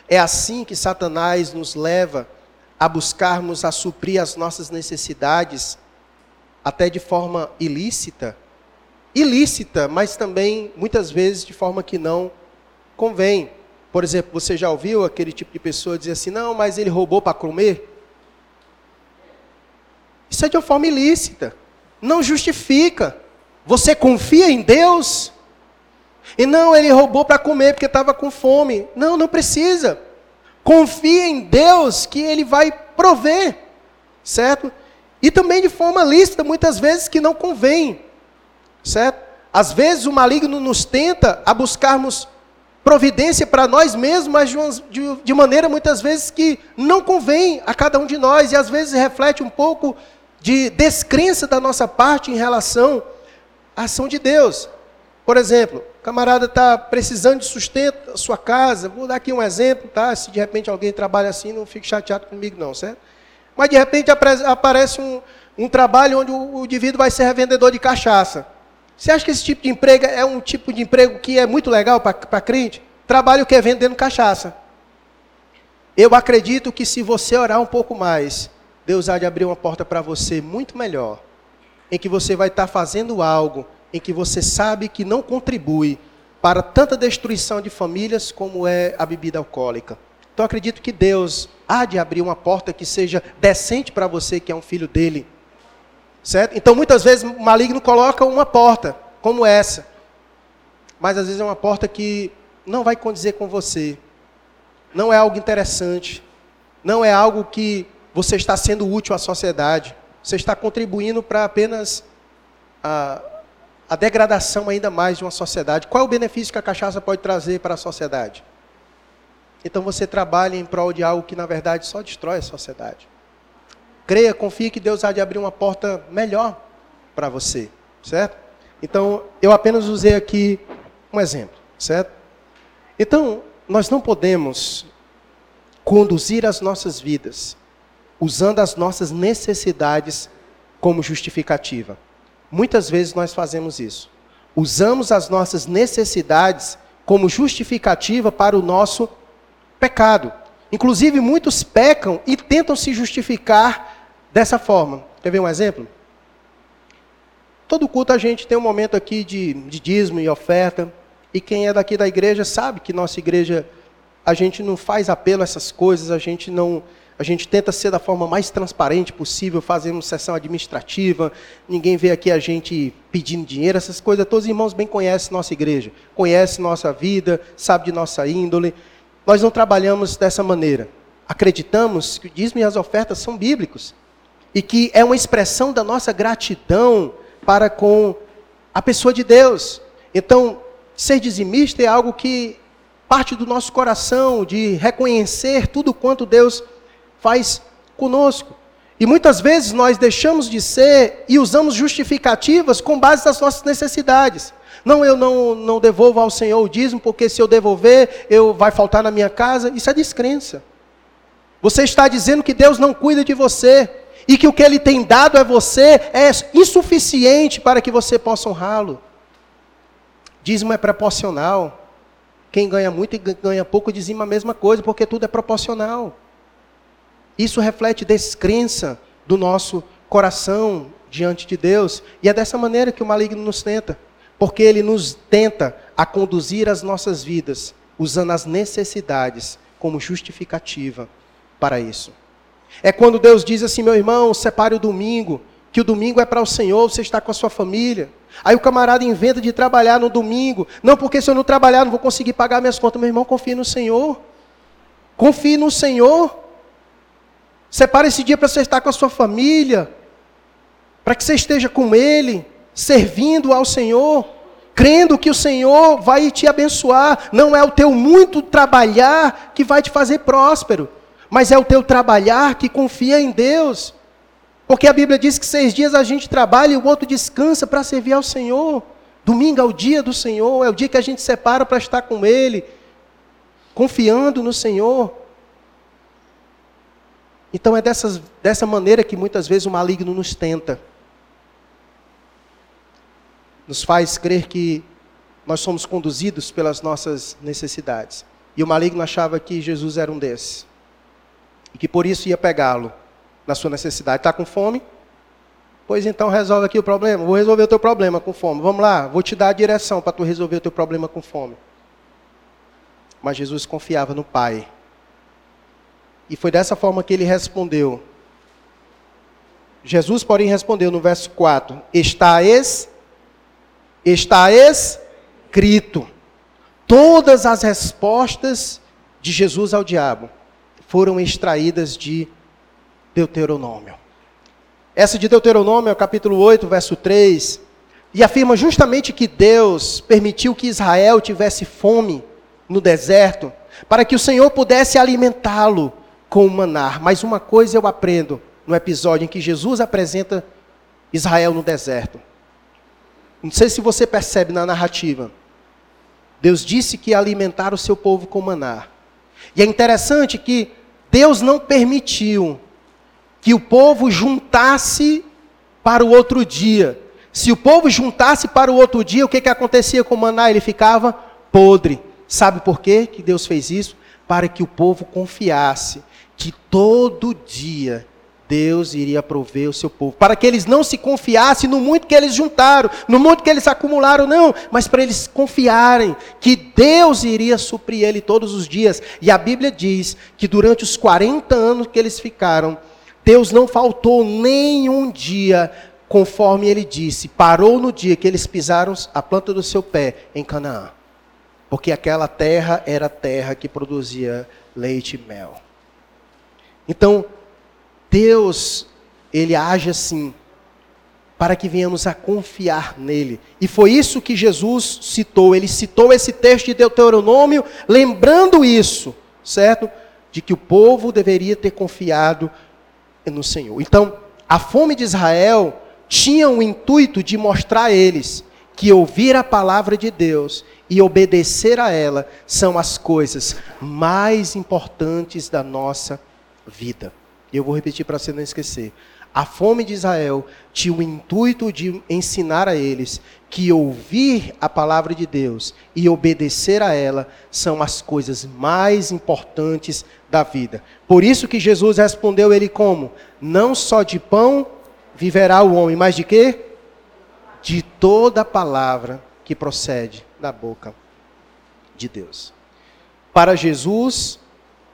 A: É assim que Satanás nos leva a buscarmos a suprir as nossas necessidades, até de forma ilícita. Ilícita, mas também muitas vezes de forma que não convém. Por exemplo, você já ouviu aquele tipo de pessoa dizer assim: não, mas ele roubou para comer? Isso é de uma forma ilícita. Não justifica. Você confia em Deus? E não, ele roubou para comer porque estava com fome. Não, não precisa. Confia em Deus que ele vai prover. Certo? E também de forma lícita, muitas vezes que não convém. Certo? Às vezes o maligno nos tenta a buscarmos providência para nós mesmos, mas de, uma, de, de, maneira muitas vezes que não convém a cada um de nós, e às vezes reflete um pouco de descrença da nossa parte em relação à ação de Deus. Por exemplo, camarada está precisando de sustento da sua casa. Vou dar aqui um exemplo, tá? Se de repente alguém trabalha assim, não fique chateado comigo, não, certo? Mas de repente aparece um, um trabalho onde o, o indivíduo vai ser revendedor de cachaça. Você acha que esse tipo de emprego é um tipo de emprego que é muito legal para crente? Trabalho que é vendendo cachaça. Eu acredito que se você orar um pouco mais, Deus há de abrir uma porta para você muito melhor, em que você vai estar tá fazendo algo em que você sabe que não contribui para tanta destruição de famílias como é a bebida alcoólica. Então acredito que Deus há de abrir uma porta que seja decente para você que é um filho dele. Certo? Então muitas vezes o maligno coloca uma porta como essa. Mas às vezes é uma porta que não vai condizer com você. Não é algo interessante. Não é algo que você está sendo útil à sociedade. Você está contribuindo para apenas a, a degradação ainda mais de uma sociedade. Qual é o benefício que a cachaça pode trazer para a sociedade? Então você trabalha em prol de algo que na verdade só destrói a sociedade. Creia, confie que Deus há de abrir uma porta melhor para você, certo? Então, eu apenas usei aqui um exemplo, certo? Então, nós não podemos conduzir as nossas vidas usando as nossas necessidades como justificativa. Muitas vezes nós fazemos isso. Usamos as nossas necessidades como justificativa para o nosso pecado. Inclusive, muitos pecam e tentam se justificar dessa forma. Quer ver um exemplo? Todo culto a gente tem um momento aqui de, de dízimo e oferta. E quem é daqui da igreja sabe que nossa igreja, a gente não faz apelo a essas coisas, a gente não. A gente tenta ser da forma mais transparente possível, fazemos sessão administrativa, ninguém vê aqui a gente pedindo dinheiro, essas coisas, todos os irmãos bem conhecem nossa igreja, conhecem nossa vida, sabe de nossa índole. Nós não trabalhamos dessa maneira. Acreditamos que o dízimo e as ofertas são bíblicos e que é uma expressão da nossa gratidão para com a pessoa de Deus. Então, ser dizimista é algo que parte do nosso coração, de reconhecer tudo quanto Deus faz conosco. E muitas vezes nós deixamos de ser e usamos justificativas com base nas nossas necessidades. Não, eu não, não devolvo ao Senhor o dízimo, porque se eu devolver, eu vai faltar na minha casa. Isso é descrença. Você está dizendo que Deus não cuida de você e que o que ele tem dado a você é insuficiente para que você possa honrá-lo. Dízimo é proporcional. Quem ganha muito e ganha pouco dizima a mesma coisa, porque tudo é proporcional. Isso reflete descrença do nosso coração diante de Deus, e é dessa maneira que o maligno nos tenta, porque ele nos tenta a conduzir as nossas vidas usando as necessidades como justificativa para isso. É quando Deus diz assim, meu irmão, separe o domingo, que o domingo é para o Senhor, você está com a sua família. Aí o camarada inventa de trabalhar no domingo. Não, porque se eu não trabalhar, não vou conseguir pagar minhas contas. Meu irmão, confie no Senhor. Confie no Senhor. Separe esse dia para você estar com a sua família. Para que você esteja com Ele, servindo ao Senhor. Crendo que o Senhor vai te abençoar. Não é o teu muito trabalhar que vai te fazer próspero mas é o teu trabalhar que confia em Deus. Porque a Bíblia diz que seis dias a gente trabalha e o outro descansa para servir ao Senhor. Domingo é o dia do Senhor, é o dia que a gente separa para estar com Ele, confiando no Senhor. Então é dessas, dessa maneira que muitas vezes o maligno nos tenta. Nos faz crer que nós somos conduzidos pelas nossas necessidades. E o maligno achava que Jesus era um desses e que por isso ia pegá-lo na sua necessidade. Está com fome? Pois então resolve aqui o problema. Vou resolver o teu problema com fome. Vamos lá, vou te dar a direção para tu resolver o teu problema com fome. Mas Jesus confiava no Pai. E foi dessa forma que ele respondeu. Jesus, porém, respondeu no verso 4: Está, es, está escrito. Todas as respostas de Jesus ao diabo foram extraídas de Deuteronômio. Essa de Deuteronômio é capítulo 8, verso 3, e afirma justamente que Deus permitiu que Israel tivesse fome no deserto, para que o Senhor pudesse alimentá-lo com o manar. Mas uma coisa eu aprendo no episódio em que Jesus apresenta Israel no deserto. Não sei se você percebe na narrativa. Deus disse que ia alimentar o seu povo com maná. E é interessante que Deus não permitiu que o povo juntasse para o outro dia. Se o povo juntasse para o outro dia, o que, que acontecia com o maná? Ele ficava podre. Sabe por quê que Deus fez isso? Para que o povo confiasse que todo dia Deus iria prover o seu povo. Para que eles não se confiassem no muito que eles juntaram, no muito que eles acumularam, não, mas para eles confiarem que Deus iria suprir ele todos os dias. E a Bíblia diz que durante os 40 anos que eles ficaram, Deus não faltou nenhum dia, conforme ele disse, parou no dia que eles pisaram a planta do seu pé em Canaã. Porque aquela terra era terra que produzia leite e mel. Então, Deus, ele age assim, para que venhamos a confiar nele. E foi isso que Jesus citou. Ele citou esse texto de Deuteronômio, lembrando isso, certo? De que o povo deveria ter confiado no Senhor. Então, a fome de Israel tinha o intuito de mostrar a eles que ouvir a palavra de Deus e obedecer a ela são as coisas mais importantes da nossa vida. E eu vou repetir para você não esquecer. A fome de Israel tinha o intuito de ensinar a eles que ouvir a palavra de Deus e obedecer a ela são as coisas mais importantes da vida. Por isso que Jesus respondeu ele como: Não só de pão viverá o homem, mas de quê? De toda palavra que procede da boca de Deus. Para Jesus,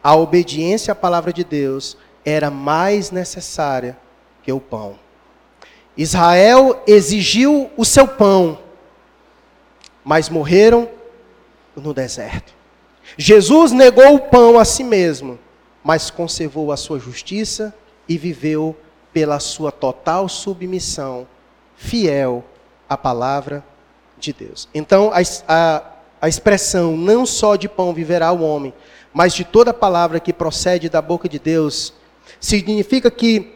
A: a obediência à palavra de Deus era mais necessária que o pão. Israel exigiu o seu pão, mas morreram no deserto. Jesus negou o pão a si mesmo, mas conservou a sua justiça e viveu pela sua total submissão, fiel à palavra de Deus. Então, a, a, a expressão não só de pão viverá o homem, mas de toda palavra que procede da boca de Deus significa que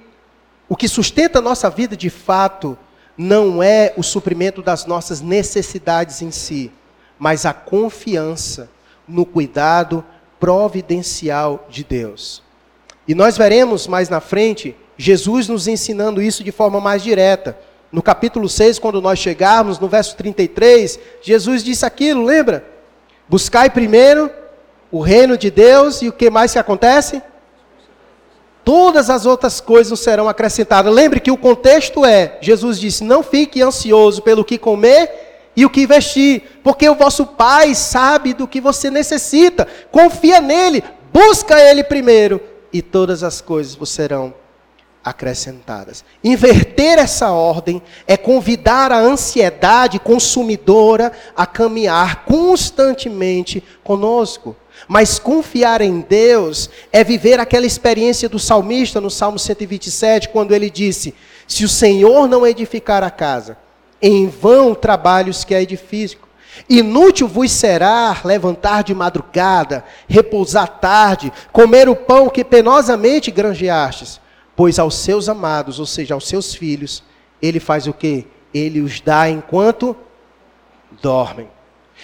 A: o que sustenta a nossa vida de fato não é o suprimento das nossas necessidades em si, mas a confiança no cuidado providencial de Deus. E nós veremos mais na frente Jesus nos ensinando isso de forma mais direta. No capítulo 6, quando nós chegarmos, no verso 33, Jesus disse aquilo, lembra? Buscai primeiro o reino de Deus e o que mais que acontece? Todas as outras coisas serão acrescentadas. Lembre que o contexto é: Jesus disse, não fique ansioso pelo que comer e o que vestir, porque o vosso Pai sabe do que você necessita. Confia nele, busca ele primeiro, e todas as coisas vos serão acrescentadas. Inverter essa ordem é convidar a ansiedade consumidora a caminhar constantemente conosco. Mas confiar em Deus é viver aquela experiência do salmista no Salmo 127, quando ele disse: Se o Senhor não edificar a casa, em vão trabalhos que a edificam. Inútil vos será levantar de madrugada, repousar tarde, comer o pão que penosamente granjeastes, pois aos seus amados, ou seja, aos seus filhos, ele faz o quê? Ele os dá enquanto dormem.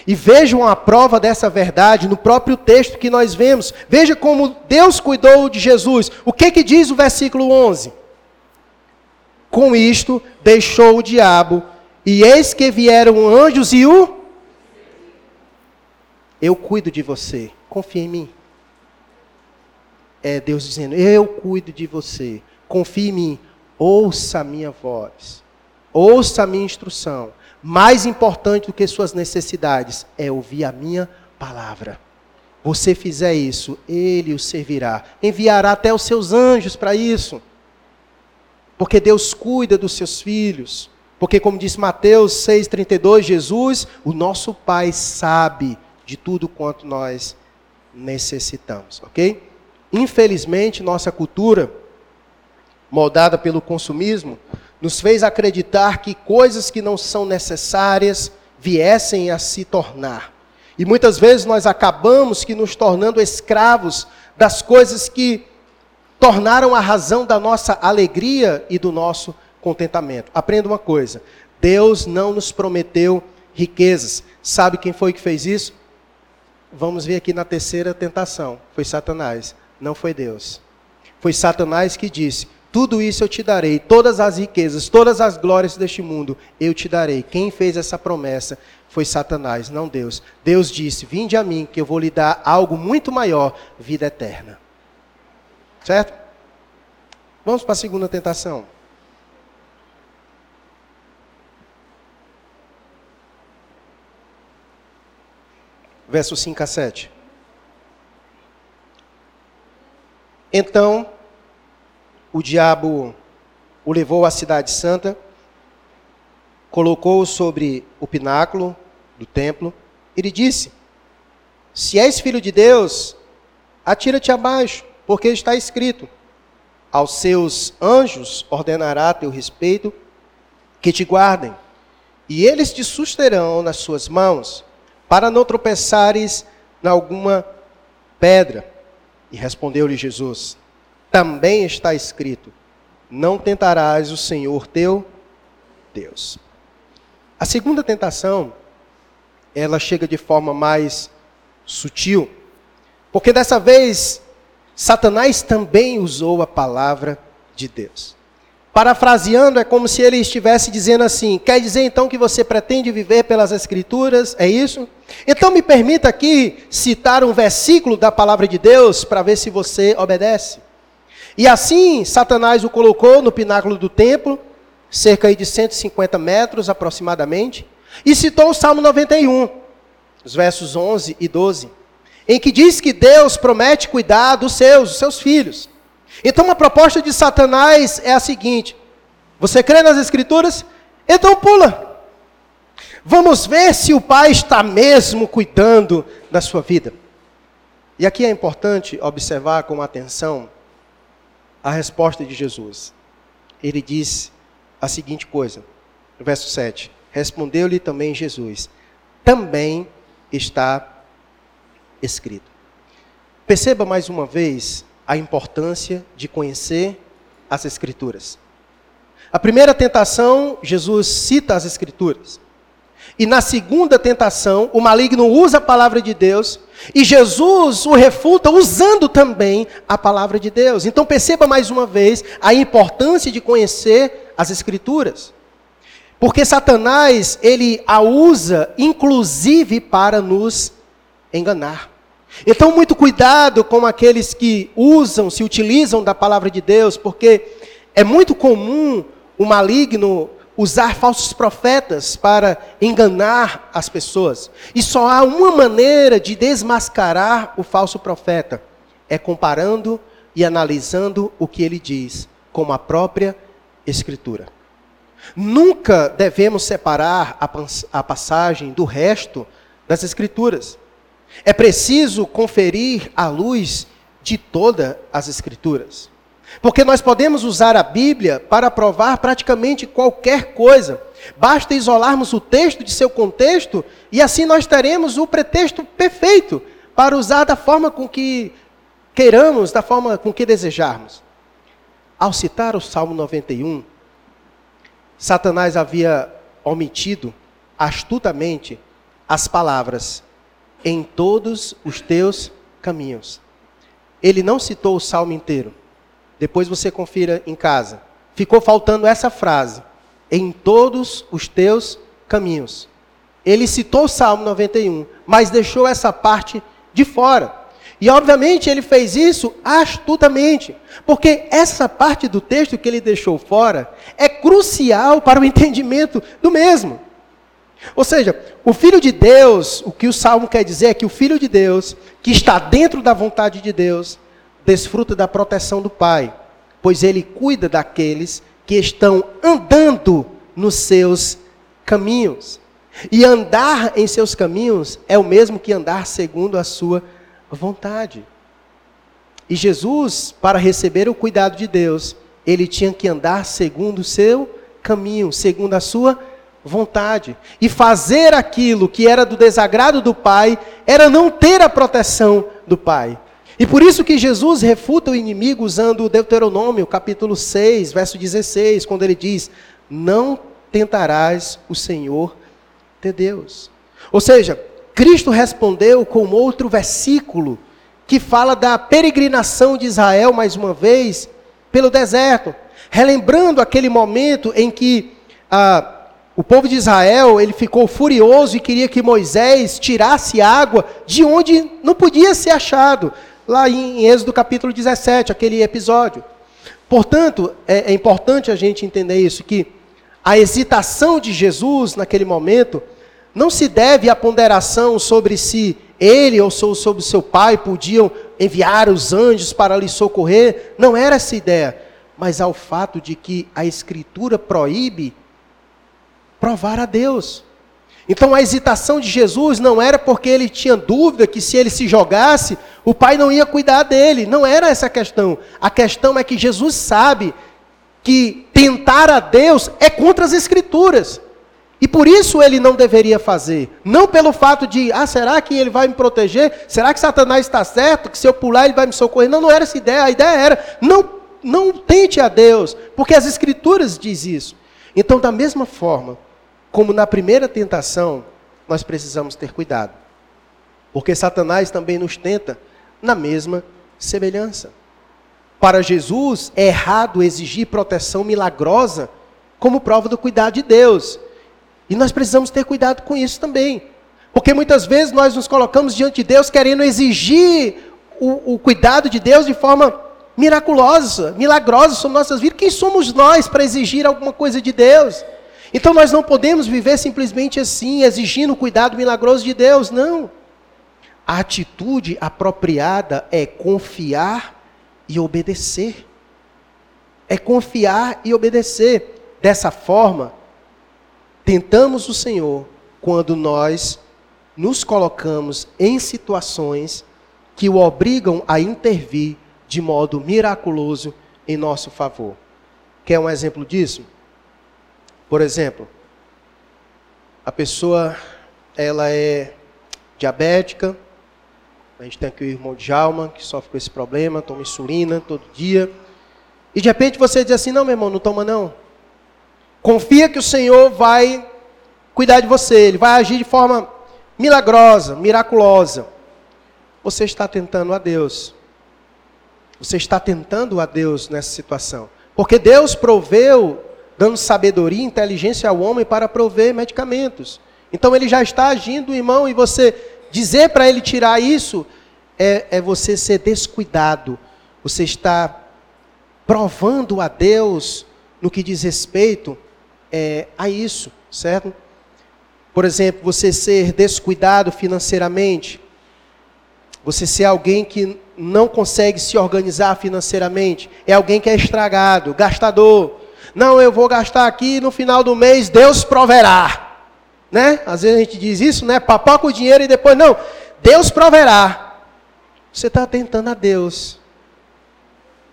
A: E vejam a prova dessa verdade no próprio texto que nós vemos. Veja como Deus cuidou de Jesus. O que, que diz o versículo 11? Com isto deixou o diabo, e eis que vieram anjos e o. Eu cuido de você, confia em mim. É Deus dizendo: Eu cuido de você, confie em mim, ouça a minha voz, ouça a minha instrução mais importante do que suas necessidades é ouvir a minha palavra. Você fizer isso, ele o servirá. Enviará até os seus anjos para isso. Porque Deus cuida dos seus filhos. Porque, como diz Mateus 6,32, Jesus, o nosso Pai, sabe de tudo quanto nós necessitamos. Ok? Infelizmente, nossa cultura, moldada pelo consumismo, nos fez acreditar que coisas que não são necessárias viessem a se tornar. E muitas vezes nós acabamos que nos tornando escravos das coisas que tornaram a razão da nossa alegria e do nosso contentamento. Aprenda uma coisa: Deus não nos prometeu riquezas. Sabe quem foi que fez isso? Vamos ver aqui na terceira tentação. Foi Satanás, não foi Deus. Foi Satanás que disse: Tudo isso eu te darei, todas as riquezas, todas as glórias deste mundo eu te darei. Quem fez essa promessa foi Satanás, não Deus. Deus disse: Vinde a mim, que eu vou lhe dar algo muito maior, vida eterna. Certo? Vamos para a segunda tentação. Verso 5 a 7. Então, o diabo o levou à cidade santa, colocou-o sobre o pináculo do templo e lhe disse: Se és filho de Deus, atira-te abaixo, porque está escrito: aos seus anjos ordenará a teu respeito que te guardem, e eles te susterão nas suas mãos, para não tropeçares em alguma pedra. E respondeu-lhe Jesus: Também está escrito: Não tentarás o Senhor teu Deus. A segunda tentação, ela chega de forma mais sutil, porque dessa vez Satanás também usou a palavra de Deus. Parafraseando, é como se ele estivesse dizendo assim: quer dizer então que você pretende viver pelas Escrituras? É isso? Então me permita aqui citar um versículo da palavra de Deus para ver se você obedece. E assim, Satanás o colocou no pináculo do templo, cerca de 150 metros aproximadamente, e citou o Salmo 91, os versos 11 e 12 em que diz que Deus promete cuidar dos seus, dos seus filhos. Então a proposta de Satanás é a seguinte: você crê nas Escrituras? Então pula. Vamos ver se o Pai está mesmo cuidando da sua vida. E aqui é importante observar com atenção a resposta de Jesus. Ele diz a seguinte coisa, no verso 7. Respondeu-lhe também Jesus: Também está escrito. Perceba mais uma vez a importância de conhecer as Escrituras. A primeira tentação, Jesus cita as Escrituras. E na segunda tentação, o maligno usa a palavra de Deus e Jesus o refuta usando também a palavra de Deus. Então perceba mais uma vez a importância de conhecer as Escrituras. Porque Satanás, ele a usa inclusive para nos enganar. Então, muito cuidado com aqueles que usam, se utilizam da palavra de Deus, porque é muito comum o maligno usar falsos profetas para enganar as pessoas. E só há uma maneira de desmascarar o falso profeta: é comparando e analisando o que ele diz com a própria Escritura. Nunca devemos separar a passagem do resto das Escrituras. É preciso conferir a luz de todas as Escrituras. Porque nós podemos usar a Bíblia para provar praticamente qualquer coisa. Basta isolarmos o texto de seu contexto e assim nós teremos o pretexto perfeito para usar da forma com que queiramos, da forma com que desejarmos. Ao citar o Salmo 91, Satanás havia omitido astutamente as palavras em todos os teus caminhos. Ele não citou o salmo inteiro. Depois você confira em casa. Ficou faltando essa frase. Em todos os teus caminhos. Ele citou o Salmo 91, mas deixou essa parte de fora. E obviamente ele fez isso astutamente, porque essa parte do texto que ele deixou fora é crucial para o entendimento do mesmo. Ou seja, o Filho de Deus, o que o Salmo quer dizer é que o Filho de Deus, que está dentro da vontade de Deus, desfruta da proteção do Pai, pois ele cuida daqueles que estão andando nos seus caminhos. E andar em seus caminhos é o mesmo que andar segundo a sua vontade. E Jesus, para receber o cuidado de Deus, ele tinha que andar segundo o seu caminho, segundo a sua vontade. E fazer aquilo que era do desagrado do Pai era não ter a proteção do Pai. E por isso que Jesus refuta o inimigo usando o Deuteronômio, capítulo 6, verso 16, quando ele diz: Não tentarás o Senhor ter Deus. Ou seja, Cristo respondeu com outro versículo que fala da peregrinação de Israel mais uma vez pelo deserto, relembrando aquele momento em que ah, o povo de Israel ele ficou furioso e queria que Moisés tirasse água de onde não podia ser achado, lá em Êxodo capítulo 17, aquele episódio. Portanto, é, é importante a gente entender isso, que a hesitação de Jesus naquele momento não se deve à ponderação sobre se ele ou sobre seu pai podiam enviar os anjos para lhe socorrer. Não era essa ideia, mas ao fato de que a Escritura proíbe provar a Deus. Então a hesitação de Jesus não era porque ele tinha dúvida que se ele se jogasse, o pai não ia cuidar dele. Não era essa a questão. A questão é que Jesus sabe que tentar a Deus é contra as Escrituras. E por isso ele não deveria fazer. Não pelo fato de, ah, será que ele vai me proteger? Será que Satanás está certo? Que se eu pular ele vai me socorrer? Não, não era essa ideia. A ideia era, não, não tente a Deus, porque as Escrituras diz isso. Então, da mesma forma, como na primeira tentação, nós precisamos ter cuidado. Porque Satanás também nos tenta na mesma semelhança. Para Jesus, é errado exigir proteção milagrosa como prova do cuidado de Deus. E nós precisamos ter cuidado com isso também. Porque muitas vezes nós nos colocamos diante de Deus querendo exigir o, o cuidado de Deus de forma miraculosa, milagrosa sobre nossas vidas. Quem somos nós para exigir alguma coisa de Deus? Então nós não podemos viver simplesmente assim, exigindo o cuidado milagroso de Deus, não. A atitude apropriada é confiar e obedecer. É confiar e obedecer. Dessa forma, tentamos o Senhor quando nós nos colocamos em situações que o obrigam a intervir de modo miraculoso em nosso favor. Quer um exemplo disso? Por exemplo, a pessoa ela é diabética, a gente tem aqui o irmão Djalma, que sofre com esse problema, toma insulina todo dia. E de repente você diz assim: não, meu irmão, não toma não. Confia que o Senhor vai cuidar de você, Ele vai agir de forma milagrosa, miraculosa. Você está tentando a Deus. Você está tentando a Deus nessa situação. Porque Deus proveu, dando sabedoria e inteligência ao homem para prover medicamentos. Então ele já está agindo, irmão, e você dizer para ele tirar isso é, é você ser descuidado. Você está provando a Deus no que diz respeito é, a isso, certo? Por exemplo, você ser descuidado financeiramente, você ser alguém que não consegue se organizar financeiramente, é alguém que é estragado, gastador. Não, eu vou gastar aqui no final do mês, Deus proverá. Né? Às vezes a gente diz isso, né? Papoca o dinheiro e depois, não, Deus proverá. Você está tentando a Deus.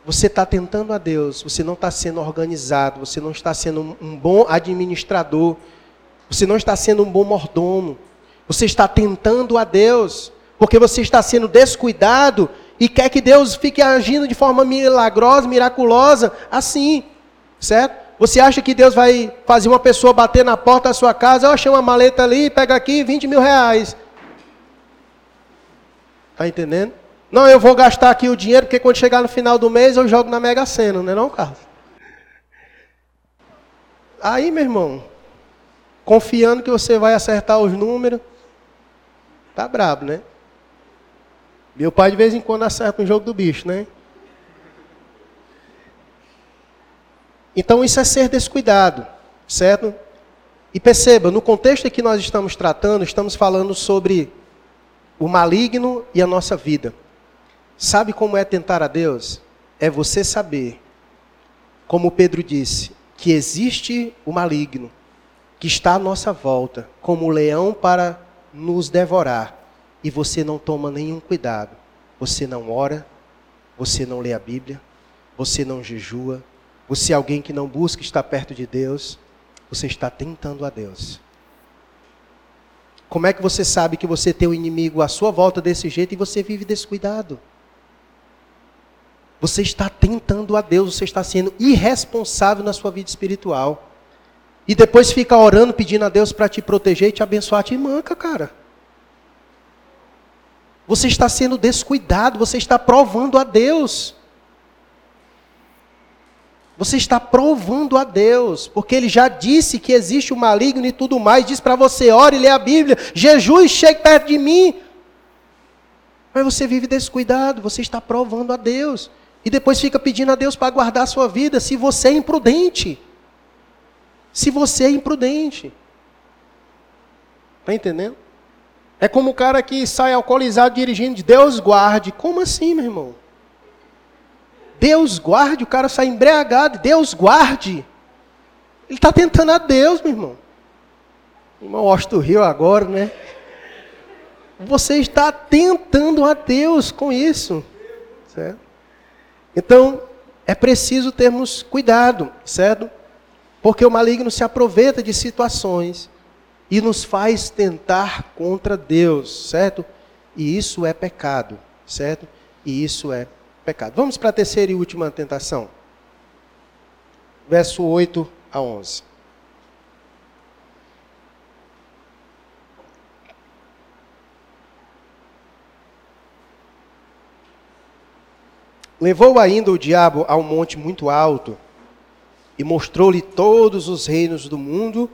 A: Você está tentando a Deus, você não está sendo organizado, você não está sendo um bom administrador, você não está sendo um bom mordomo, você está tentando a Deus, porque você está sendo descuidado e quer que Deus fique agindo de forma milagrosa, miraculosa, assim, certo? Você acha que Deus vai fazer uma pessoa bater na porta da sua casa, eu achei uma maleta ali, pega aqui 20 mil reais. Está entendendo? Não, eu vou gastar aqui o dinheiro, porque quando chegar no final do mês eu jogo na Mega Sena, não é não, Carlos? Aí, meu irmão, confiando que você vai acertar os números, tá brabo, né? Meu pai de vez em quando acerta um jogo do bicho, né? Então isso é ser descuidado, certo? E perceba, no contexto que nós estamos tratando, estamos falando sobre o maligno e a nossa vida. Sabe como é tentar a Deus? É você saber, como Pedro disse, que existe o maligno, que está à nossa volta, como o leão para nos devorar, e você não toma nenhum cuidado. Você não ora, você não lê a Bíblia, você não jejua, você é alguém que não busca estar perto de Deus, você está tentando a Deus. Como é que você sabe que você tem um inimigo à sua volta desse jeito e você vive descuidado? Você está tentando a Deus, você está sendo irresponsável na sua vida espiritual. e depois fica orando, pedindo a Deus para te proteger e te abençoar, te manca, cara. Você está sendo descuidado, você está provando a Deus. Você está provando a Deus, porque Ele já disse que existe o maligno e tudo mais. Diz para você, ore, lê a Bíblia, Jesus, chegue perto de mim. Mas você vive descuidado, você está provando a Deus. E depois fica pedindo a Deus para guardar a sua vida, se você é imprudente se você é imprudente. Está entendendo? É como o cara que sai alcoolizado dirigindo, Deus guarde. Como assim, meu irmão? Deus guarde, o cara sai embriagado, Deus guarde. Ele está tentando a Deus, meu irmão. Irmão do Rio agora, né? Você está tentando a Deus com isso. Certo? Então, é preciso termos cuidado, certo? Porque o maligno se aproveita de situações e nos faz tentar contra Deus, certo? E isso é pecado, certo? E isso é pecado. Vamos para a terceira e última tentação. Verso 8 a 11. Levou ainda o diabo a um monte muito alto e mostrou-lhe todos os reinos do mundo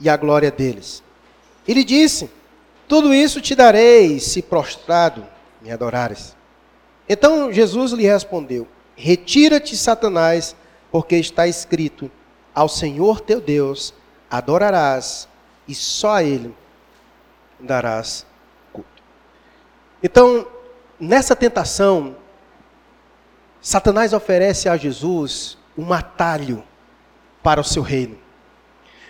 A: e a glória deles. E lhe disse: Tudo isso te darei se prostrado me adorares. Então Jesus lhe respondeu: Retira-te, Satanás, porque está escrito: Ao Senhor teu Deus adorarás e só a Ele darás culto. Então, nessa tentação, Satanás oferece a Jesus um atalho para o seu reino.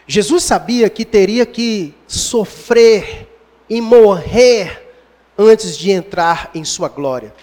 A: Jesus sabia que teria que sofrer e morrer antes de entrar em sua glória.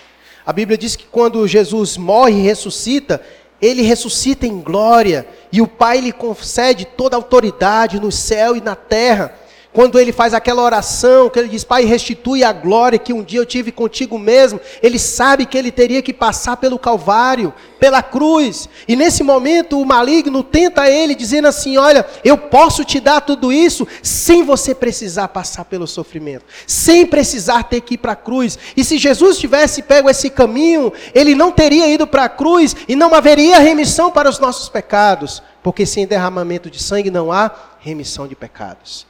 A: A Bíblia diz que quando Jesus morre e ressuscita, ele ressuscita em glória e o Pai lhe concede toda a autoridade no céu e na terra. Quando ele faz aquela oração, que ele diz, Pai, restitui a glória que um dia eu tive contigo mesmo, ele sabe que ele teria que passar pelo Calvário, pela cruz. E nesse momento o maligno tenta ele, dizendo assim: Olha, eu posso te dar tudo isso sem você precisar passar pelo sofrimento, sem precisar ter que ir para a cruz. E se Jesus tivesse pego esse caminho, ele não teria ido para a cruz e não haveria remissão para os nossos pecados, porque sem derramamento de sangue não há remissão de pecados.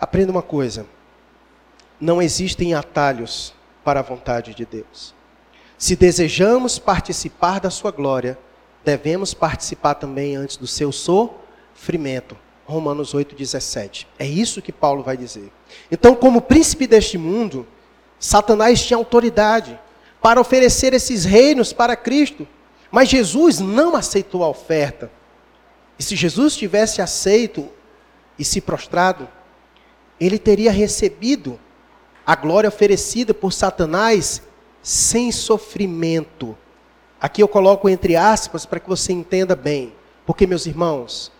A: Aprenda uma coisa: não existem atalhos para a vontade de Deus. Se desejamos participar da sua glória, devemos participar também antes do seu sofrimento. Romanos 8,17. É isso que Paulo vai dizer. Então, como príncipe deste mundo, Satanás tinha autoridade para oferecer esses reinos para Cristo. Mas Jesus não aceitou a oferta. E se Jesus tivesse aceito e se prostrado, ele teria recebido a glória oferecida por Satanás sem sofrimento. Aqui eu coloco entre aspas para que você entenda bem. Porque, meus irmãos,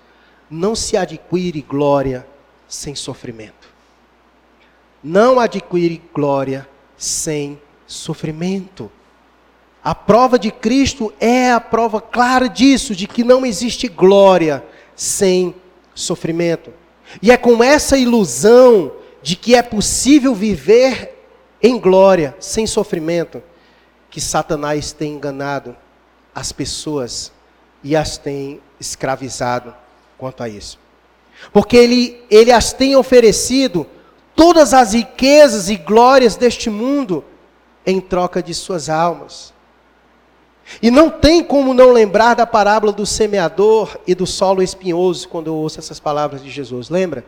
A: não se adquire glória sem sofrimento. Não adquire glória sem sofrimento. A prova de Cristo é a prova clara disso, de que não existe glória sem sofrimento. E é com essa ilusão de que é possível viver em glória, sem sofrimento, que Satanás tem enganado as pessoas e as tem escravizado quanto a isso. Porque ele, ele as tem oferecido todas as riquezas e glórias deste mundo em troca de suas almas. E não tem como não lembrar da parábola do semeador e do solo espinhoso quando eu ouço essas palavras de Jesus. Lembra?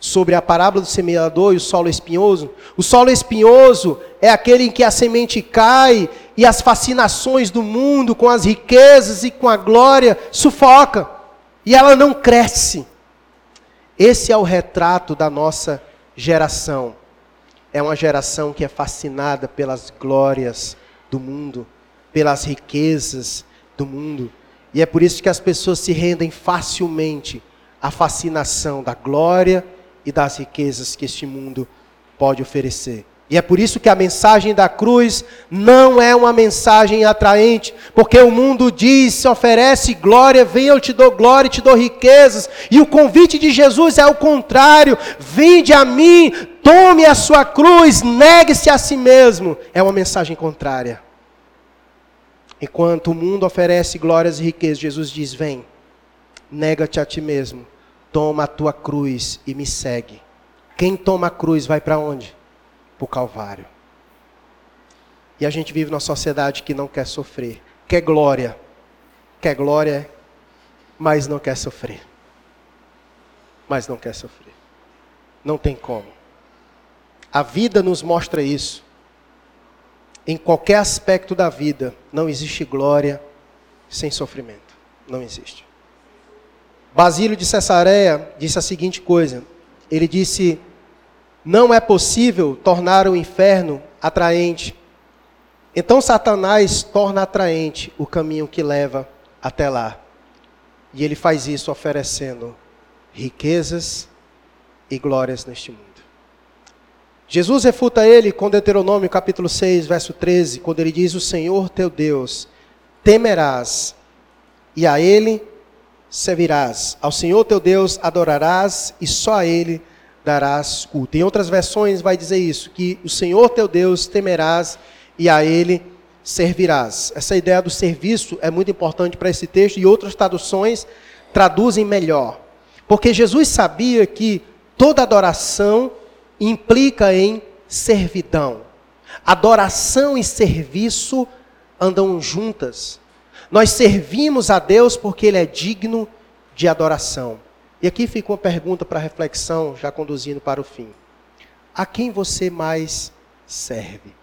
A: Sobre a parábola do semeador e o solo espinhoso. O solo espinhoso é aquele em que a semente cai e as fascinações do mundo com as riquezas e com a glória sufoca e ela não cresce. Esse é o retrato da nossa geração. É uma geração que é fascinada pelas glórias do mundo pelas riquezas do mundo. E é por isso que as pessoas se rendem facilmente à fascinação da glória e das riquezas que este mundo pode oferecer. E é por isso que a mensagem da cruz não é uma mensagem atraente, porque o mundo diz, se oferece glória, vem eu te dou glória, te dou riquezas. E o convite de Jesus é o contrário: vinde a mim, tome a sua cruz, negue-se a si mesmo. É uma mensagem contrária. Enquanto o mundo oferece glórias e riquezas, Jesus diz: vem, nega-te a ti mesmo, toma a tua cruz e me segue. Quem toma a cruz vai para onde? para o Calvário. E a gente vive numa sociedade que não quer sofrer, quer glória, quer glória, mas não quer sofrer. Mas não quer sofrer. Não tem como. A vida nos mostra isso. Em qualquer aspecto da vida, não existe glória sem sofrimento. Não existe. Basílio de Cesareia disse a seguinte coisa: ele disse não é possível tornar o inferno atraente. Então Satanás torna atraente o caminho que leva até lá. E ele faz isso oferecendo riquezas e glórias neste mundo. Jesus refuta ele com Deuteronômio capítulo 6, verso 13, quando ele diz: O Senhor teu Deus temerás, e a ele servirás. Ao Senhor teu Deus adorarás, e só a ele darás culto. Em outras versões vai dizer isso, que o Senhor teu Deus temerás e a ele servirás. Essa ideia do serviço é muito importante para esse texto e outras traduções traduzem melhor. Porque Jesus sabia que toda adoração implica em servidão. Adoração e serviço andam juntas. Nós servimos a Deus porque Ele é digno de adoração. E aqui fica uma pergunta para reflexão, já conduzindo para o fim. A quem você mais serve?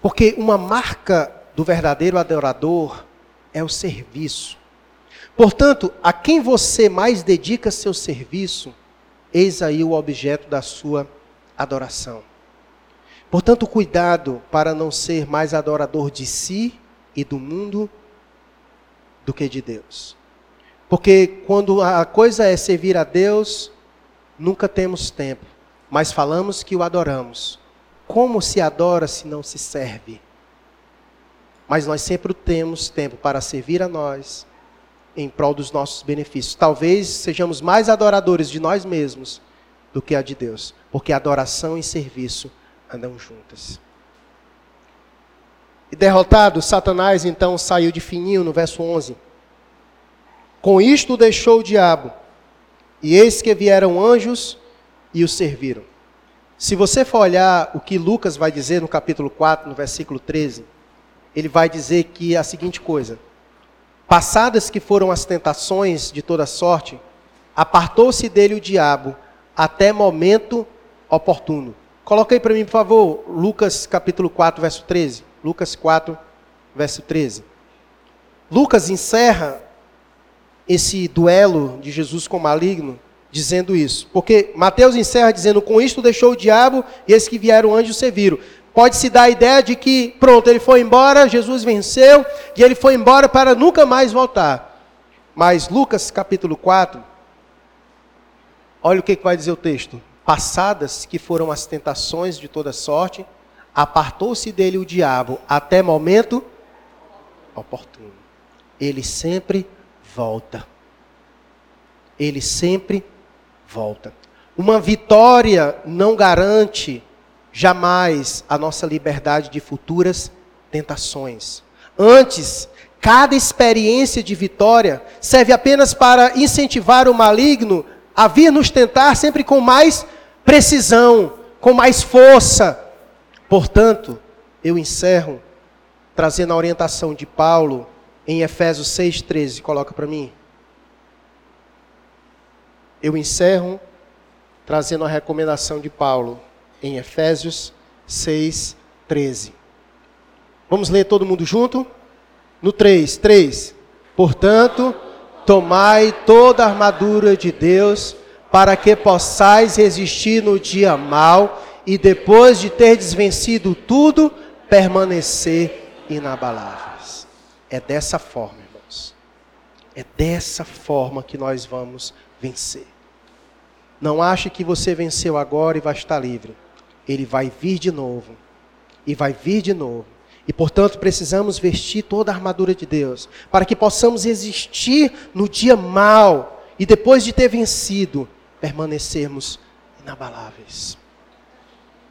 A: Porque uma marca do verdadeiro adorador é o serviço. Portanto, a quem você mais dedica seu serviço, eis aí o objeto da sua adoração. Portanto, cuidado para não ser mais adorador de si e do mundo do que de Deus. Porque quando a coisa é servir a Deus, nunca temos tempo, mas falamos que o adoramos. Como se adora se não se serve? Mas nós sempre temos tempo para servir a nós em prol dos nossos benefícios. Talvez sejamos mais adoradores de nós mesmos do que a de Deus, porque adoração e serviço andam juntas. E derrotado, Satanás então saiu de fininho no verso 11. Com isto deixou o diabo, e eis que vieram anjos e o serviram. Se você for olhar o que Lucas vai dizer no capítulo 4, no versículo 13, ele vai dizer que a seguinte coisa: Passadas que foram as tentações de toda sorte, apartou-se dele o diabo até momento oportuno. Coloca aí para mim, por favor, Lucas capítulo 4, verso 13. Lucas 4, verso 13. Lucas encerra esse duelo de Jesus com o maligno, dizendo isso. Porque Mateus encerra dizendo: Com isto deixou o diabo e esses que vieram anjos serviram. Pode-se dar a ideia de que, pronto, ele foi embora, Jesus venceu e ele foi embora para nunca mais voltar. Mas Lucas capítulo 4, olha o que vai dizer o texto. Passadas que foram as tentações de toda sorte, apartou-se dele o diabo até momento oportuno. Ele sempre volta. Ele sempre volta. Uma vitória não garante jamais a nossa liberdade de futuras tentações. Antes, cada experiência de vitória serve apenas para incentivar o maligno a vir nos tentar sempre com mais precisão, com mais força. Portanto, eu encerro trazendo a orientação de Paulo em Efésios 6,13. Coloca para mim. Eu encerro trazendo a recomendação de Paulo em Efésios 6,13. Vamos ler todo mundo junto? No 3, 3. Portanto, tomai toda a armadura de Deus, para que possais resistir no dia mal e depois de ter desvencido tudo, permanecer inabalável. É dessa forma, irmãos. É dessa forma que nós vamos vencer. Não ache que você venceu agora e vai estar livre. Ele vai vir de novo. E vai vir de novo. E portanto precisamos vestir toda a armadura de Deus, para que possamos resistir no dia mal e depois de ter vencido, permanecermos inabaláveis.